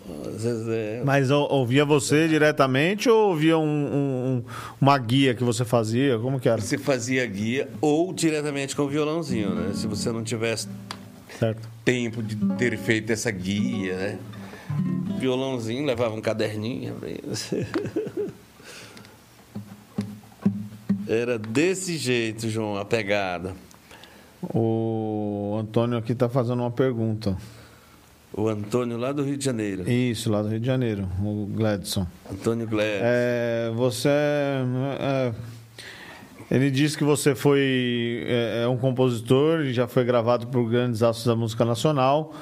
É Mas ou- ouvia você diretamente ou ouvia um- um- um- uma guia que você fazia? Como que era? Você fazia guia ou diretamente com o violãozinho, né? Se você não tivesse Certo. tempo de ter feito essa guia, né? Violãozinho, levava um caderninho. Era desse jeito, João, a pegada. O Antônio aqui está fazendo uma pergunta. O Antônio lá do Rio de Janeiro. Isso, lá do Rio de Janeiro, o Gladson. Antônio Gleb. É, você. é, ele disse que você foi é, é um compositor e já foi gravado por grandes astros da música nacional.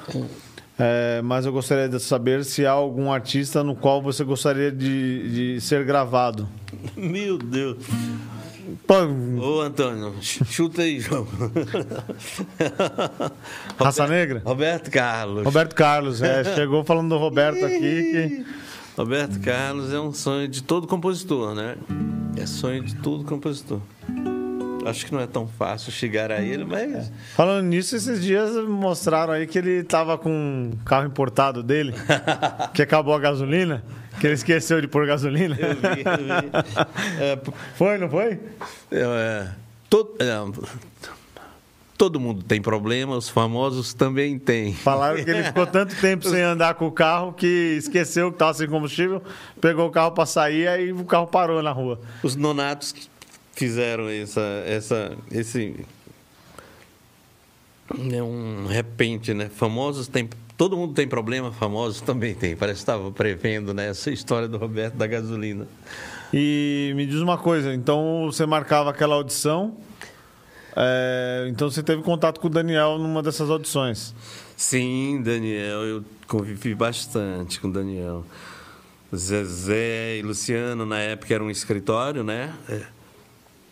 É, mas eu gostaria de saber se há algum artista no qual você gostaria de, de ser gravado. Meu Deus. Pô, Ô, Antônio, ch- chuta aí, João. Raça Roberto- Negra? Roberto Carlos. Roberto Carlos, é, chegou falando do Roberto aqui. Que... Roberto Carlos é um sonho de todo compositor, né? É sonho de todo compositor. Acho que não é tão fácil chegar a ele, mas. Falando nisso, esses dias mostraram aí que ele tava com um carro importado dele, que acabou a gasolina, que ele esqueceu de pôr gasolina. Eu vi, eu vi. É, Foi, não foi? é, todo, é, todo mundo tem problema, os famosos também têm. Falaram que ele ficou tanto tempo sem andar com o carro que esqueceu que tava sem combustível, pegou o carro para sair, aí o carro parou na rua. Os nonatos que fizeram essa, essa, esse é um repente, né? Famosos tem, todo mundo tem problema, famosos também tem. Parece que estava prevendo, né? Essa história do Roberto da gasolina. E me diz uma coisa, então você marcava aquela audição, é, então você teve contato com o Daniel numa dessas audições. Sim, Daniel, eu convivi bastante com o Daniel. Zezé e Luciano, na época, era um escritório, né? É.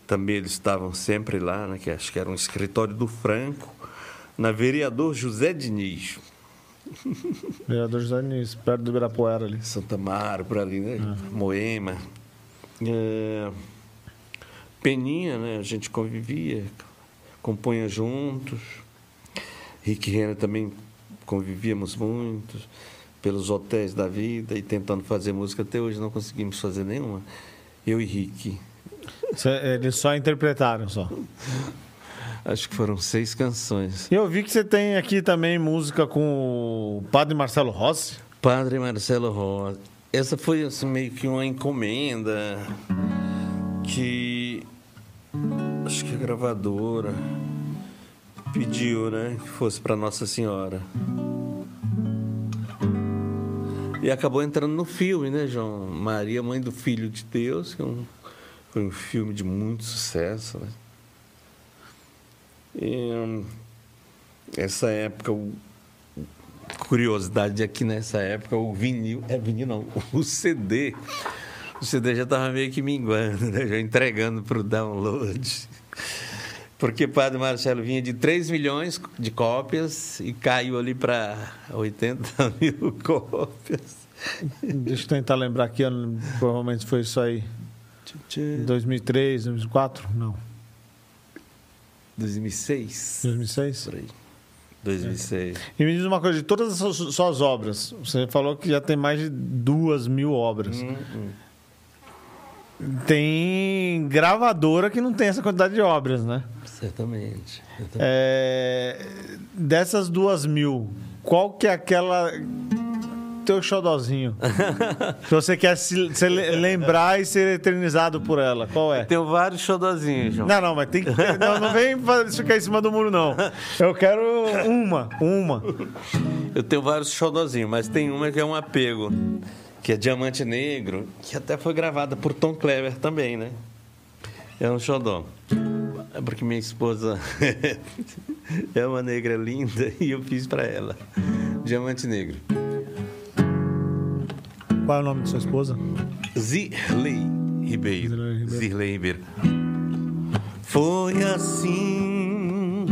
Também eles estavam sempre lá, né? Que acho que era um escritório do Franco, na vereador José Diniz. Vereador José Diniz, perto do Ibirapuera ali. Santa Mara, por ali, né? Moema. É, Peninha, né? A gente convivia, compunha juntos. Rick e Renner também convivíamos muito pelos hotéis da vida e tentando fazer música. Até hoje não conseguimos fazer nenhuma. Eu e Rick. Eles só interpretaram só. Acho que foram seis canções. Eu vi que você tem aqui também música com o Padre Marcelo Rossi. Padre Marcelo Rosa. Essa foi assim, meio que uma encomenda que acho que a gravadora pediu, né, que fosse para Nossa Senhora. E acabou entrando no filme, né, João? Maria, Mãe do Filho de Deus, que é um- foi um filme de muito sucesso, né? E, hum, essa época, o, curiosidade aqui nessa época, o vinil, é vinil não, o CD, o CD já estava meio que minguando, né? já entregando para o download. Porque Padre Marcelo vinha de 3 milhões de cópias e caiu ali para 80 mil cópias. Deixa eu tentar lembrar aqui, ano, provavelmente foi isso aí. 2003, 2004? Não. 2006? 2006? Por aí. 2006. E me diz uma coisa, de todas as suas, suas obras, você falou que já tem mais de duas mil obras. Hum, hum. Tem gravadora que não tem essa quantidade de obras, né? Certamente. certamente. É, dessas duas mil, qual que é aquela teu xodozinho que você quer se, se le- lembrar e ser eternizado por ela? Qual é? Tenho vários xodozinhos, João. Não, não, mas tem que ter, não, não vem ficar em cima do muro não. Eu quero uma, uma. Eu tenho vários xodozinhos, mas tem uma que é um apego, que é Diamante Negro, que até foi gravada por Tom Clever também, né? É um xodó. É porque minha esposa é uma negra linda e eu fiz para ela. Diamante Negro. Qual é o nome de sua esposa? Zirley Ribeiro. Zirley Ribeiro. Zirley Ribeiro. Foi assim,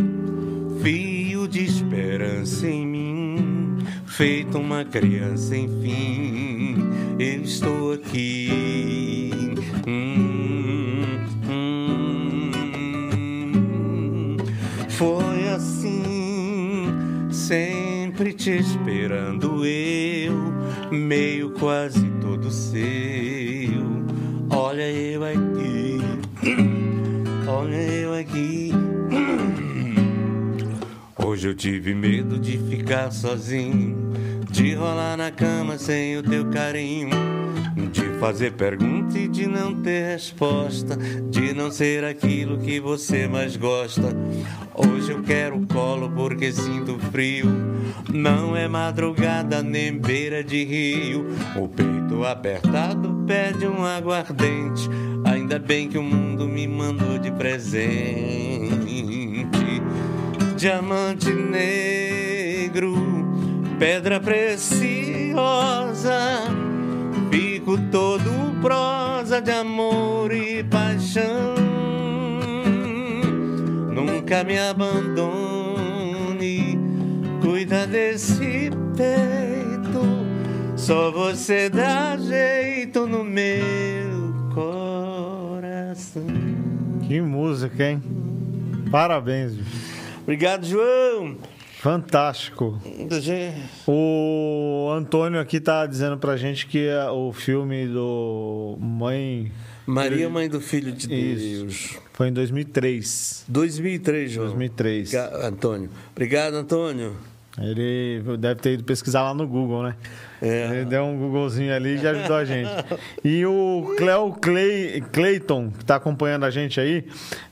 fio de esperança em mim, feito uma criança, enfim, eu estou aqui. Hum, hum. Foi assim, sempre te esperando eu, meio quase todo seu. Olha eu aqui, olha eu aqui. Hoje eu tive medo de ficar sozinho, de rolar na cama sem o teu carinho, de fazer pergunta e de não ter resposta, de não ser aquilo que você mais gosta. Hoje eu quero colo porque sinto frio. Não é madrugada nem beira de rio. O peito apertado pede um aguardente. Ainda bem que o mundo me mandou de presente diamante negro, pedra preciosa. Fico todo prosa de amor e paixão. nunca me abandone. Cuida desse peito, só você dá jeito no meu coração. Que música, hein? Parabéns. Obrigado, João. Fantástico. O Antônio aqui tá dizendo pra gente que é o filme do Mãe. Maria, Mãe do Filho de Isso. Deus. Foi em 2003. 2003, João. 2003. Obrigado, Antônio. Obrigado, Antônio. Ele deve ter ido pesquisar lá no Google, né? É. Ele deu um Googlezinho ali e já ajudou a gente. E o Cleo Clay, Clayton, que está acompanhando a gente aí,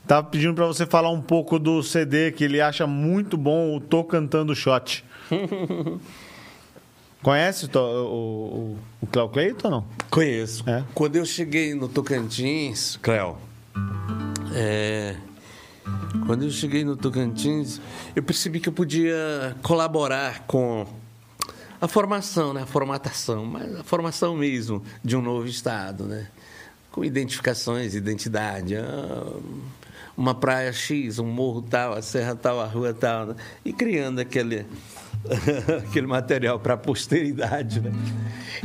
tá pedindo para você falar um pouco do CD que ele acha muito bom, o Tô Cantando Shot. Conhece o, o, o, Cleo ou não? Conheço. É? Quando eu cheguei no Tocantins, Cléo, é, quando eu cheguei no Tocantins, eu percebi que eu podia colaborar com a formação, né? a formatação, mas a formação mesmo de um novo Estado, né? com identificações, identidade. ah, uma praia X, um morro tal, a serra tal, a rua tal, né? e criando aquele, aquele material para a posteridade. Né?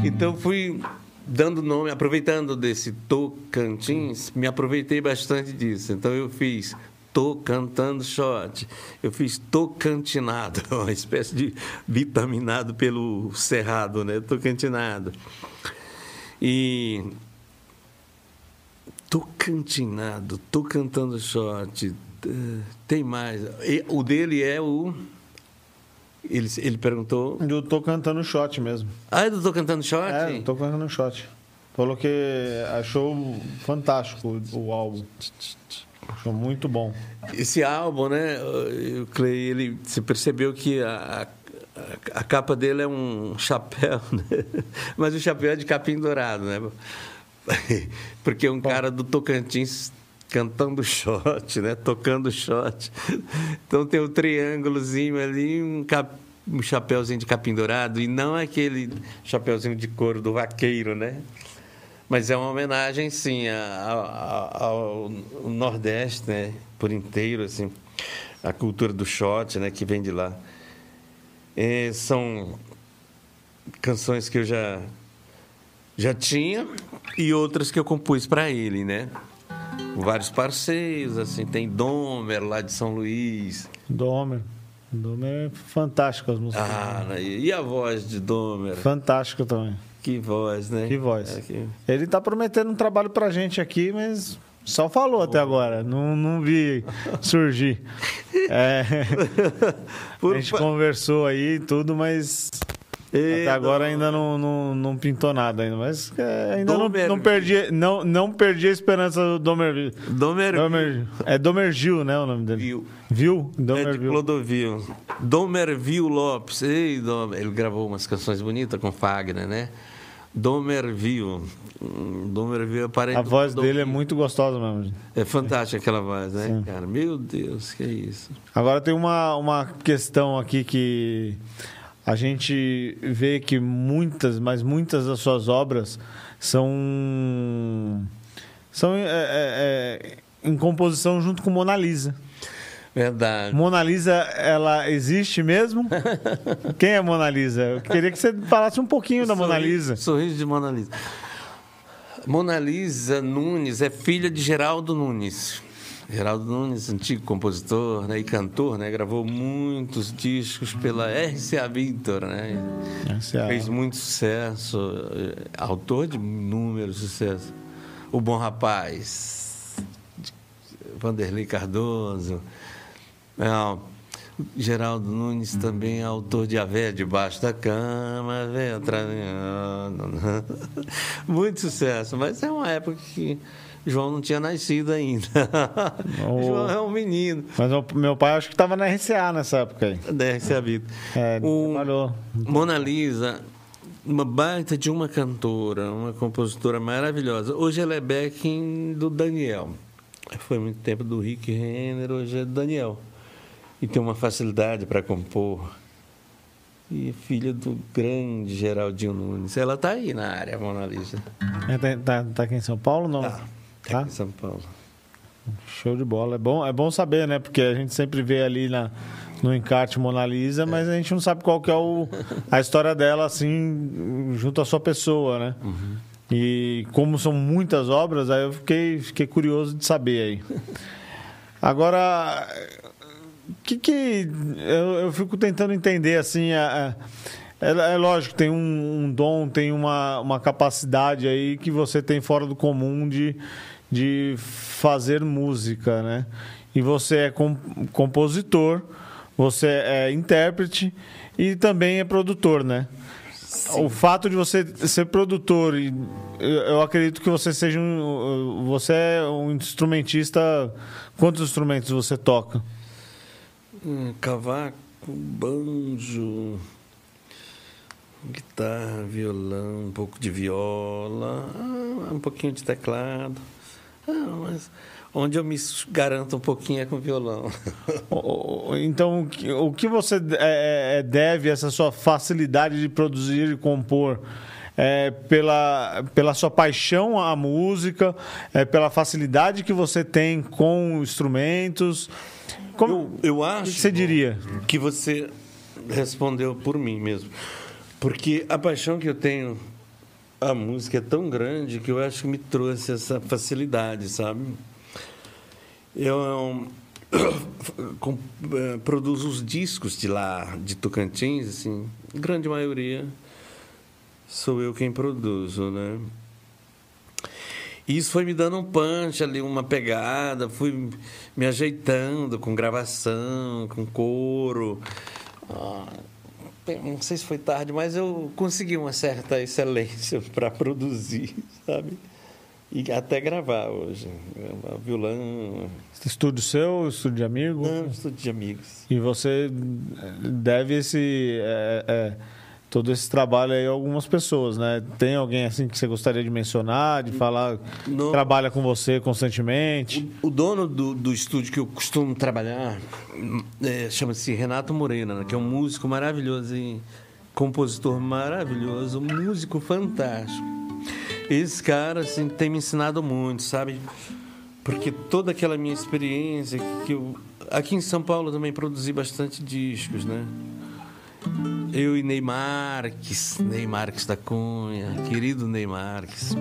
Então fui dando nome, aproveitando desse Tocantins, me aproveitei bastante disso. Então eu fiz Tô cantando shot. Eu fiz tocantinado, uma espécie de vitaminado pelo cerrado, né? Tocantinado. E tô cantinado, tô cantando shot. eh, Tem mais. E O dele é o. Ele, ele perguntou. Eu tô cantando shot mesmo. Ah, eu tô cantando shot? É, eu tô cantando shot. Falou que achou fantástico o, o álbum. Muito bom. Esse álbum, né? O Clay, ele, você percebeu que a, a, a capa dele é um chapéu, né? Mas o chapéu é de capim dourado, né? Porque é um cara do Tocantins cantando shot, né? Tocando shot. Então tem um triângulozinho ali, um, cap, um chapéuzinho de capim dourado, e não aquele chapéuzinho de couro do vaqueiro, né? Mas é uma homenagem, sim, ao, ao Nordeste, né? Por inteiro, assim. A cultura do shot, né? Que vem de lá. É, são canções que eu já, já tinha e outras que eu compus para ele, né? Vários parceiros, assim. Tem Domer, lá de São Luís. Domer. Domer é fantástico as músicas. Ah, né? e a voz de Domer? Fantástico também. Que voz, né? Que voz. É, que- Ele tá prometendo um trabalho pra gente aqui, mas só falou até agora. Não, não vi surgir. É, Por a gente conversou aí e tudo, mas Ê, até agora ainda não, não, não pintou nada ainda. Mas é, ainda não, Domer- não perdi, não, não perdi a esperança do Domer. Domer, Domer é Domergil, né? O nome dele. Viu. Viu? É de. Clodovil. Domervil Lopes. Ei, Domer. Ele gravou umas canções bonitas com Fagner, né? Domervil. Hum, Domervil é parente A voz Clodovil. dele é muito gostosa mesmo. É fantástica aquela voz, né, Sim. cara? Meu Deus, que é isso. Agora tem uma, uma questão aqui que a gente vê que muitas, mas muitas das suas obras são são é, é, é, em composição junto com Mona Lisa. Verdade. Mona Lisa, ela existe mesmo? Quem é Mona Lisa? Eu queria que você falasse um pouquinho da Mona Lisa. Sorriso de Mona Lisa. Mona Lisa Nunes é filha de Geraldo Nunes. Geraldo Nunes, antigo compositor né, e cantor, né, gravou muitos discos pela RCA Victor, né? Essa é a- Fez muito sucesso, eh, autor de inúmeros sucessos. O Bom Rapaz, de- Vanderlei Cardoso. É, Geraldo Nunes também é autor de A Véia Debaixo da Cama, Véia Traziana. Muito sucesso, mas é uma época que João não tinha nascido ainda. Oh. João é um menino. Mas o meu pai acho que estava na RCA nessa época aí. Da RCA Victor. É, O- trabalhou. Mona Lisa, uma baita de uma cantora, uma compositora maravilhosa. Hoje ela é backing do Daniel. Foi muito tempo do Rick Renner, hoje é do Daniel. E tem uma facilidade para compor. E é filha do grande Geraldinho Nunes. Ela está aí na área, a Mona Lisa. É, tá, tá, tá aqui em São Paulo? Não. Tá, tá Tá? aqui em São Paulo. Show de bola. É bom, é bom saber, né? Porque a gente sempre vê ali na, no encarte Mona Lisa, mas a gente não sabe qual que é o, a história dela, assim, junto à sua pessoa, né? Uhum. E como são muitas obras, aí eu fiquei, fiquei curioso de saber aí. Agora, que que eu, eu fico tentando entender assim a, a, é, é, lógico tem um, um, dom tem uma, uma capacidade aí que você tem fora do comum de, de fazer música né? E você é com, compositor você é intérprete e também é produtor né? Sim. o fato de você ser produtor e eu acredito que você seja um você é um instrumentista. Quantos instrumentos você toca cavaco, banjo, guitarra, violão, um pouco de viola, ah, um pouquinho de teclado. Ah, mas onde eu me garanto um pouquinho é com violão. Então, o que você é, é, deve essa sua facilidade de produzir e compor? É pela, pela sua paixão à música, é pela facilidade que você tem com instrumentos, como, eu, eu acho. O que você diria? Que você respondeu por mim mesmo. Porque a paixão que eu tenho a música é tão grande que eu acho que me trouxe essa facilidade, sabe? Eu com, é, produzo os discos de lá, de Tocantins, assim, grande maioria sou eu quem produzo, né? E isso foi me dando um punch ali, uma pegada, fui me ajeitando com gravação, com coro. Ah, não sei se foi tarde, mas eu consegui uma certa excelência para produzir, sabe? E até gravar hoje. Violão. Estúdio seu, estúdio de amigo? Não, estúdio de amigos. E você deve esse. É, é todo esse trabalho aí algumas pessoas, né? Tem alguém assim que você gostaria de mencionar, de falar, que trabalha com você constantemente? O, o dono do, do, estúdio que eu costumo trabalhar é, chama-se Renato Morena, né? que é um músico maravilhoso e compositor maravilhoso, um músico fantástico. Esse cara assim tem me ensinado muito, sabe? Porque toda aquela minha experiência que eu aqui em São Paulo também produzi bastante discos, né? Eu e Ney Marques, Ney Marques da Cunha, querido Ney Marques.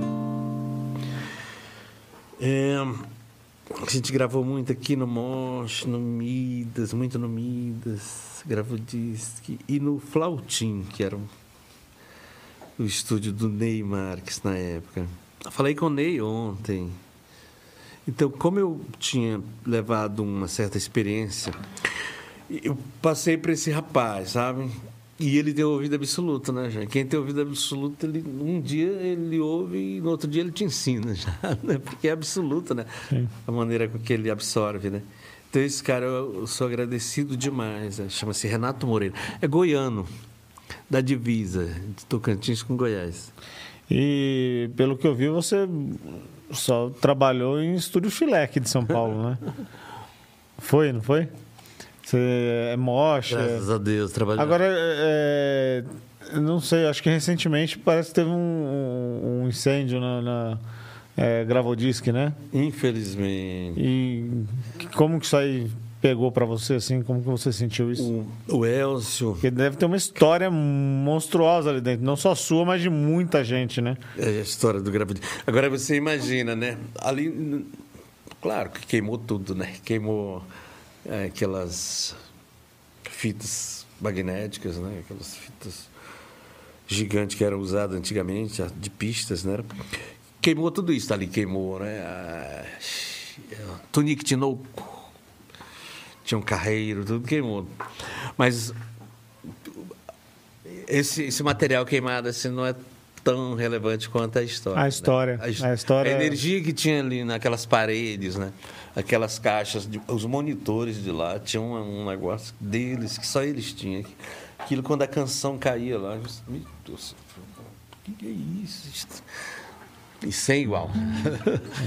É, a gente gravou muito aqui no Mosh, no Midas, muito no Midas, gravou disco. E no Flautim, que era o estúdio do Ney Marques na época. Falei com o Ney ontem. Então, como eu tinha levado uma certa experiência eu passei para esse rapaz, sabe? E ele tem ouvido absoluto, né, já? Quem tem ouvido absoluto, ele, um dia ele ouve e no outro dia ele te ensina já, né? Porque é absoluto, né? Sim. A maneira com que ele absorve, né? Então, esse cara eu sou agradecido demais. Né? Chama-se Renato Moreira. É goiano, da divisa, de Tocantins com Goiás. E, pelo que eu vi, você só trabalhou em Estúdio Filé aqui de São Paulo, né? Foi, não foi? Você é mocha. Graças a Deus, trabalhou. Agora, é, é, não sei, acho que recentemente parece que teve um, um incêndio na, na é, Gravodisc, né? Infelizmente. E como que isso aí pegou para você, assim? Como que você sentiu isso? O, o Elcio... Porque deve ter uma história monstruosa ali dentro. Não só sua, mas de muita gente, né? É a história do Gravodisc. Agora você imagina, né? Ali, claro que queimou tudo, né? Queimou é, aquelas fitas magnéticas, né? Aquelas fitas gigantes que eram usadas antigamente, de pistas, né? Queimou tudo isso ali, queimou, né? A... Tunique Tinoco, tinha um carreiro, tudo queimou. Mas esse, esse material queimado assim não é tão relevante quanto a história. A história. Né? A, a, história. A energia que tinha ali naquelas paredes, né? Aquelas caixas, de, os monitores de lá, tinha um, um, negócio deles que só eles tinham. Aquilo quando a canção caía lá, meu Deus, o que é isso? E sem igual.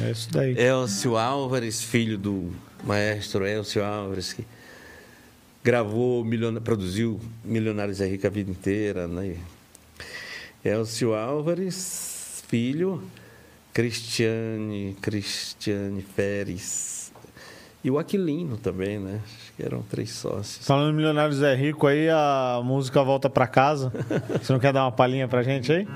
É isso daí. Elcio Álvares, filho do maestro Elcio Álvares, que gravou, produziu Milionários é Rica a vida inteira, né? Elcio Álvares, filho, Cristiane, Cristiane Feres, E o Aquilino também, né? Acho que eram três sócios. Falando em Milionário Zé Rico aí, a música Volta Pra Casa. Você não quer dar uma palhinha pra gente aí?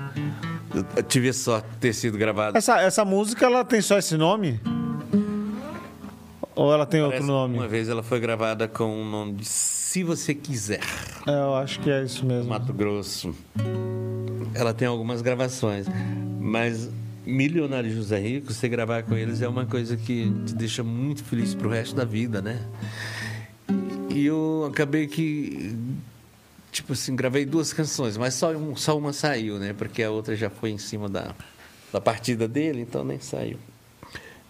Eu tive de ter sido gravada. Essa, essa música, ela tem só esse nome? Ou ela tem Parece outro nome? Uma vez ela foi gravada com o nome de Se Você Quiser, É, eu acho que é isso mesmo. Mato Grosso. Ela tem algumas gravações, mas Milionário José Rico, você gravar com eles é uma coisa que te deixa muito feliz pro resto da vida, né? E eu acabei que tipo assim, gravei duas canções, mas só, um, só uma saiu, né? Porque a outra já foi em cima da, da partida dele, então nem saiu.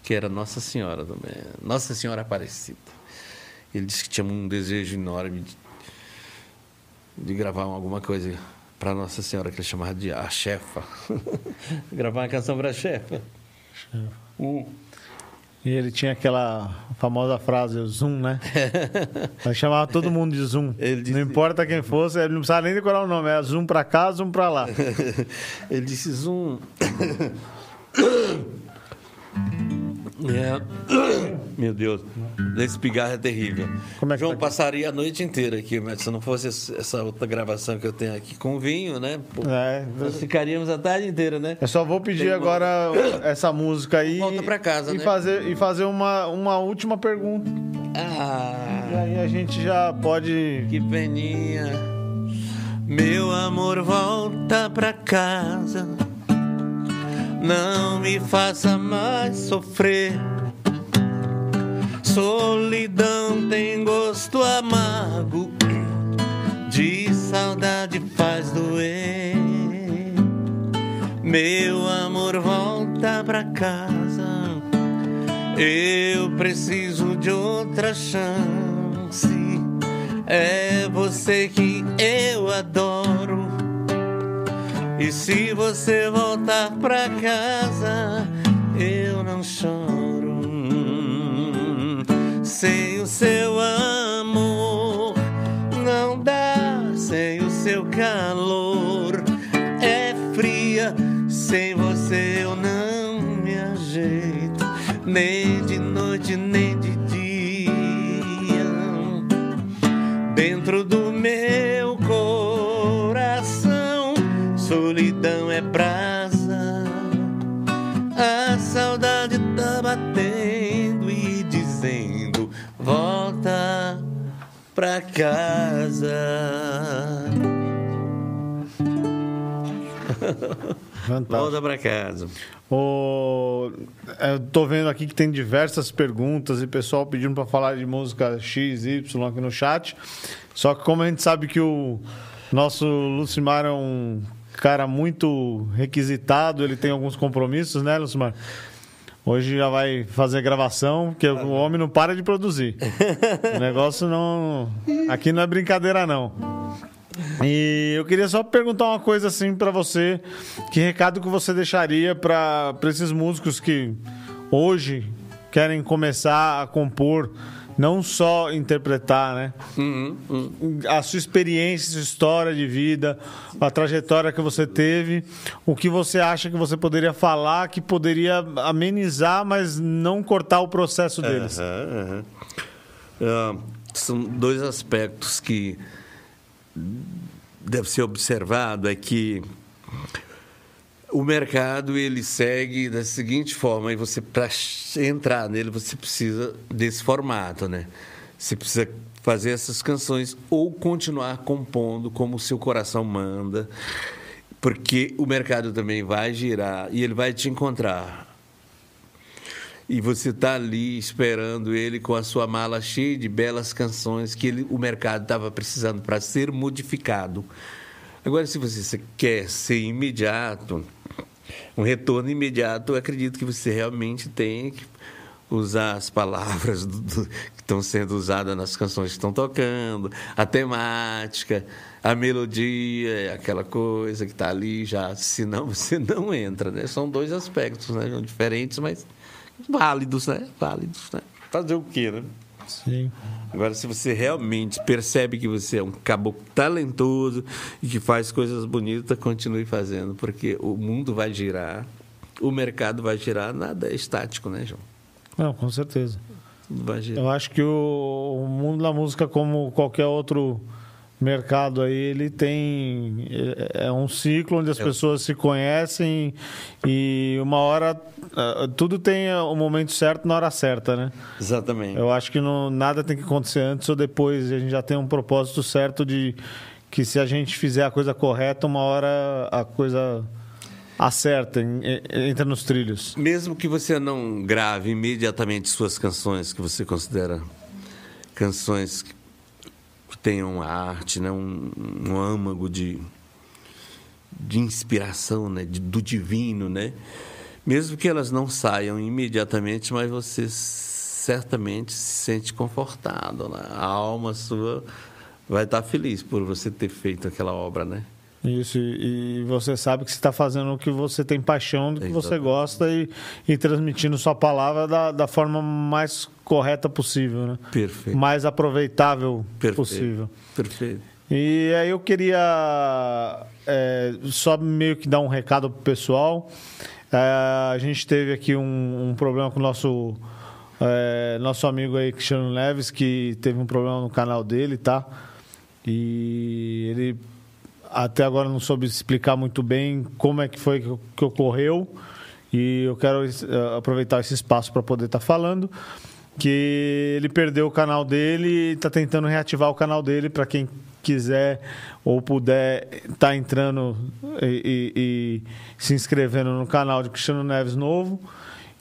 Que era Nossa Senhora também. Nossa Senhora Aparecida. Ele disse que tinha um desejo enorme de, de gravar alguma coisa para Nossa Senhora, que ele chamava de a chefa. gravar uma canção para a chefa. Hum. E ele tinha aquela famosa frase, o Zoom, né? Ele chamava todo mundo de Zoom. Disse- Não importa quem fosse, ele não precisava nem decorar o nome. Era Zoom pra cá, Zoom pra lá. Ele disse zoom. É. Meu Deus, esse pigarro é terrível. Como é que João tá passaria a noite inteira aqui, mas se não fosse essa outra gravação que eu tenho aqui com vinho, né? Pô, É, nós ficaríamos a tarde inteira, né? eu só vou pedir Tem uma- agora essa música aí. Volta pra casa, e né? Fazer, e fazer uma, uma última pergunta. E Ah, aí a gente já pode. que peninha. Meu amor, volta pra casa. Não me faça mais sofrer. Solidão tem gosto amargo. De saudade faz doer. Meu amor, volta pra casa. Eu preciso de outra chance. É você que eu adoro. E se você voltar pra casa, eu não choro. Sem o seu amor, não dá. Sem o seu calor, é fria. Sem você eu não me ajeito, nem de noite, nem de dia dentro do meu Solidão é brasa, a saudade tá batendo e dizendo: volta pra casa. Fantástico. Volta pra casa. O... Eu tô vendo aqui que tem diversas perguntas e pessoal pedindo para falar de música X, Y aqui no chat. Só que como a gente sabe que o nosso Lucimar é um cara muito requisitado, ele tem alguns compromissos, né, Lucimar? Hoje já vai fazer gravação, porque o homem não para de produzir. O negócio não. Aqui não é brincadeira, não. E eu queria só perguntar uma coisa assim pra você, que recado que você deixaria pra esses músicos que hoje querem começar a compor, não só interpretar, né? A sua experiência, sua história de vida, a trajetória que você teve, o que você acha que você poderia falar que poderia amenizar, mas não cortar o processo deles. Aham. Ah, são dois aspectos que deve ser observado é que o mercado ele segue da seguinte forma e você para entrar nele você precisa desse formato né você precisa fazer essas canções ou continuar compondo como o seu coração manda porque o mercado também vai girar e ele vai te encontrar e você está ali esperando ele com a sua mala cheia de belas canções que ele, o mercado estava precisando para ser modificado. Agora, se você quer ser imediato, um retorno imediato, eu acredito que você realmente tem que usar as palavras do- do- que estão sendo usadas nas canções que estão tocando, a temática, a melodia, aquela coisa que está ali já. Senão você não entra, né? São dois aspectos né? diferentes, mas válidos, né? Válidos, né? Fazer o quê, né? Sim. Agora, se você realmente percebe que você é um caboclo talentoso e que faz coisas bonitas, continue fazendo, porque o mundo vai girar, o mercado vai girar, nada é estático, né, João? Não, com certeza. Vai girar. Eu acho que o, o mundo da música, como qualquer outro mercado aí, ele tem. É é um ciclo onde as pessoas se conhecem e uma hora. ah, Tudo tem o momento certo na hora certa, né? Exatamente. Eu acho que não, nada tem que acontecer antes ou depois. A gente já tem um propósito certo de que se a gente fizer a coisa correta, uma hora a coisa acerta, en- en- entra nos trilhos. Mesmo que você não grave imediatamente suas canções que você considera canções que tenham arte, né? um, um âmago de, de inspiração, né? de- do divino, né? Mesmo que elas não saiam imediatamente, mas você certamente se sente confortado. Né? A alma sua vai estar feliz por você ter feito aquela obra, né? Isso, e e você sabe que você está fazendo o que você tem paixão, do que você gosta e, e transmitindo sua palavra da, da forma mais correta possível, né? Perfeito. Mais aproveitável Perfeito. possível. Perfeito. E aí eu queria é, só meio que dar um recado pro pessoal. É, a gente teve aqui um, um problema com o nosso, é, nosso amigo aí, Cristiano Neves, que teve um problema no canal dele, tá? E ele até agora não soube explicar muito bem como é que foi que, que ocorreu. E eu quero eh, aproveitar esse espaço para poder estar falando que ele perdeu o canal dele e está tentando reativar o canal dele para quem quiser ou puder estar entrando e, e- e se inscrevendo no canal de Cristiano Neves novo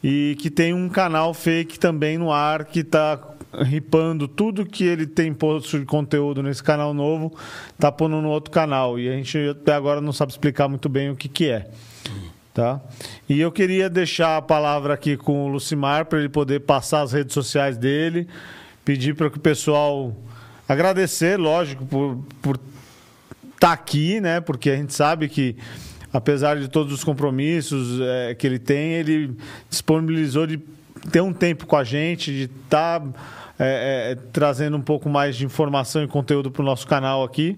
e que tem um canal fake também no ar que está ripando tudo que ele tem posto de conteúdo nesse canal novo, tá pondo no outro canal e a gente até agora não sabe explicar muito bem o que que é. Tá? E eu queria deixar a palavra aqui com o Lucimar para ele poder passar as redes sociais dele, pedir para que o pessoal agradecer, lógico, por estar aqui, né? Porque a gente sabe que apesar de todos os compromissos eh, que ele tem, ele disponibilizou de ter um tempo com a gente, de estar trazendo um pouco mais de informação e conteúdo para o nosso canal aqui.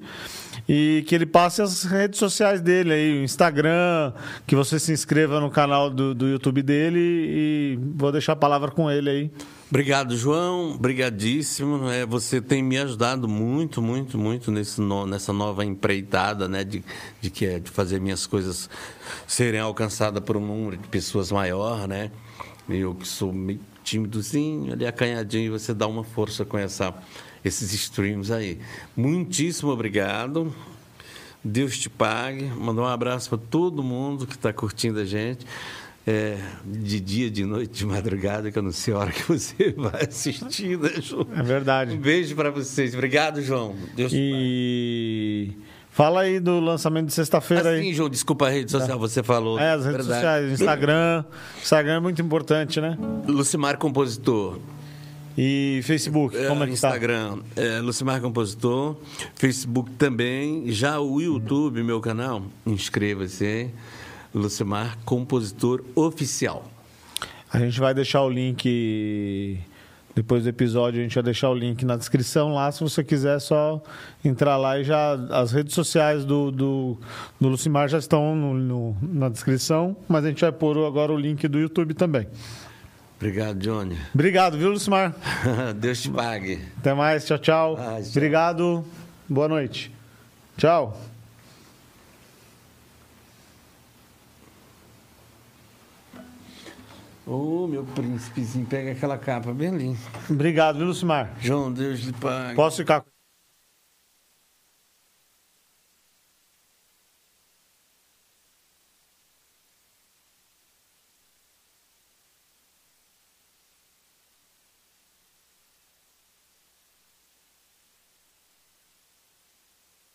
E que ele passe as redes sociais dele aí, o Instagram, que você se inscreva no canal do, do YouTube dele e vou deixar a palavra com ele aí. Obrigado, João. Obrigadíssimo. É, você tem me ajudado muito, muito, muito nesse no- nessa nova empreitada, né? De, de que é de fazer minhas coisas serem alcançadas por um número de pessoas maior, né? Eu que sou meio tímidozinho, ali acanhadinho, você dá uma força com essa, esses streams aí. Muitíssimo obrigado. Deus te pague. Mandar um abraço para todo mundo que está curtindo a gente. É, de dia, de noite, de madrugada, que eu não sei a hora que você vai assistir, né, João? É verdade. Um beijo para vocês. Obrigado, João. Deus te pague. Fala aí do lançamento de sexta-feira aí. Assim, João, desculpa a rede social, você falou. É, as redes Verdade. sociais, Instagram. Instagram é muito importante, né? Lucimar Compositor. E Facebook, É, como é que tá? Instagram, é, Lucimar Compositor. Facebook também. Já o YouTube, meu canal, inscreva-se? Lucimar Compositor Oficial. A gente vai deixar o link depois do episódio, a gente vai deixar o link na descrição lá, se você quiser é só entrar lá e já as redes sociais do, do, do Lucimar já estão no- no- na descrição, mas a gente vai pôr agora o link do YouTube também. Obrigado, Johnny. Obrigado, viu, Lucimar? Deus te pague. Até mais, tchau, tchau. Ah, tchau. Obrigado, boa noite. Tchau. Ô, meu príncipezinho, pega aquela capa bem linda. Obrigado, viu, Lucimar? João, Deus lhe pague. Posso ficar com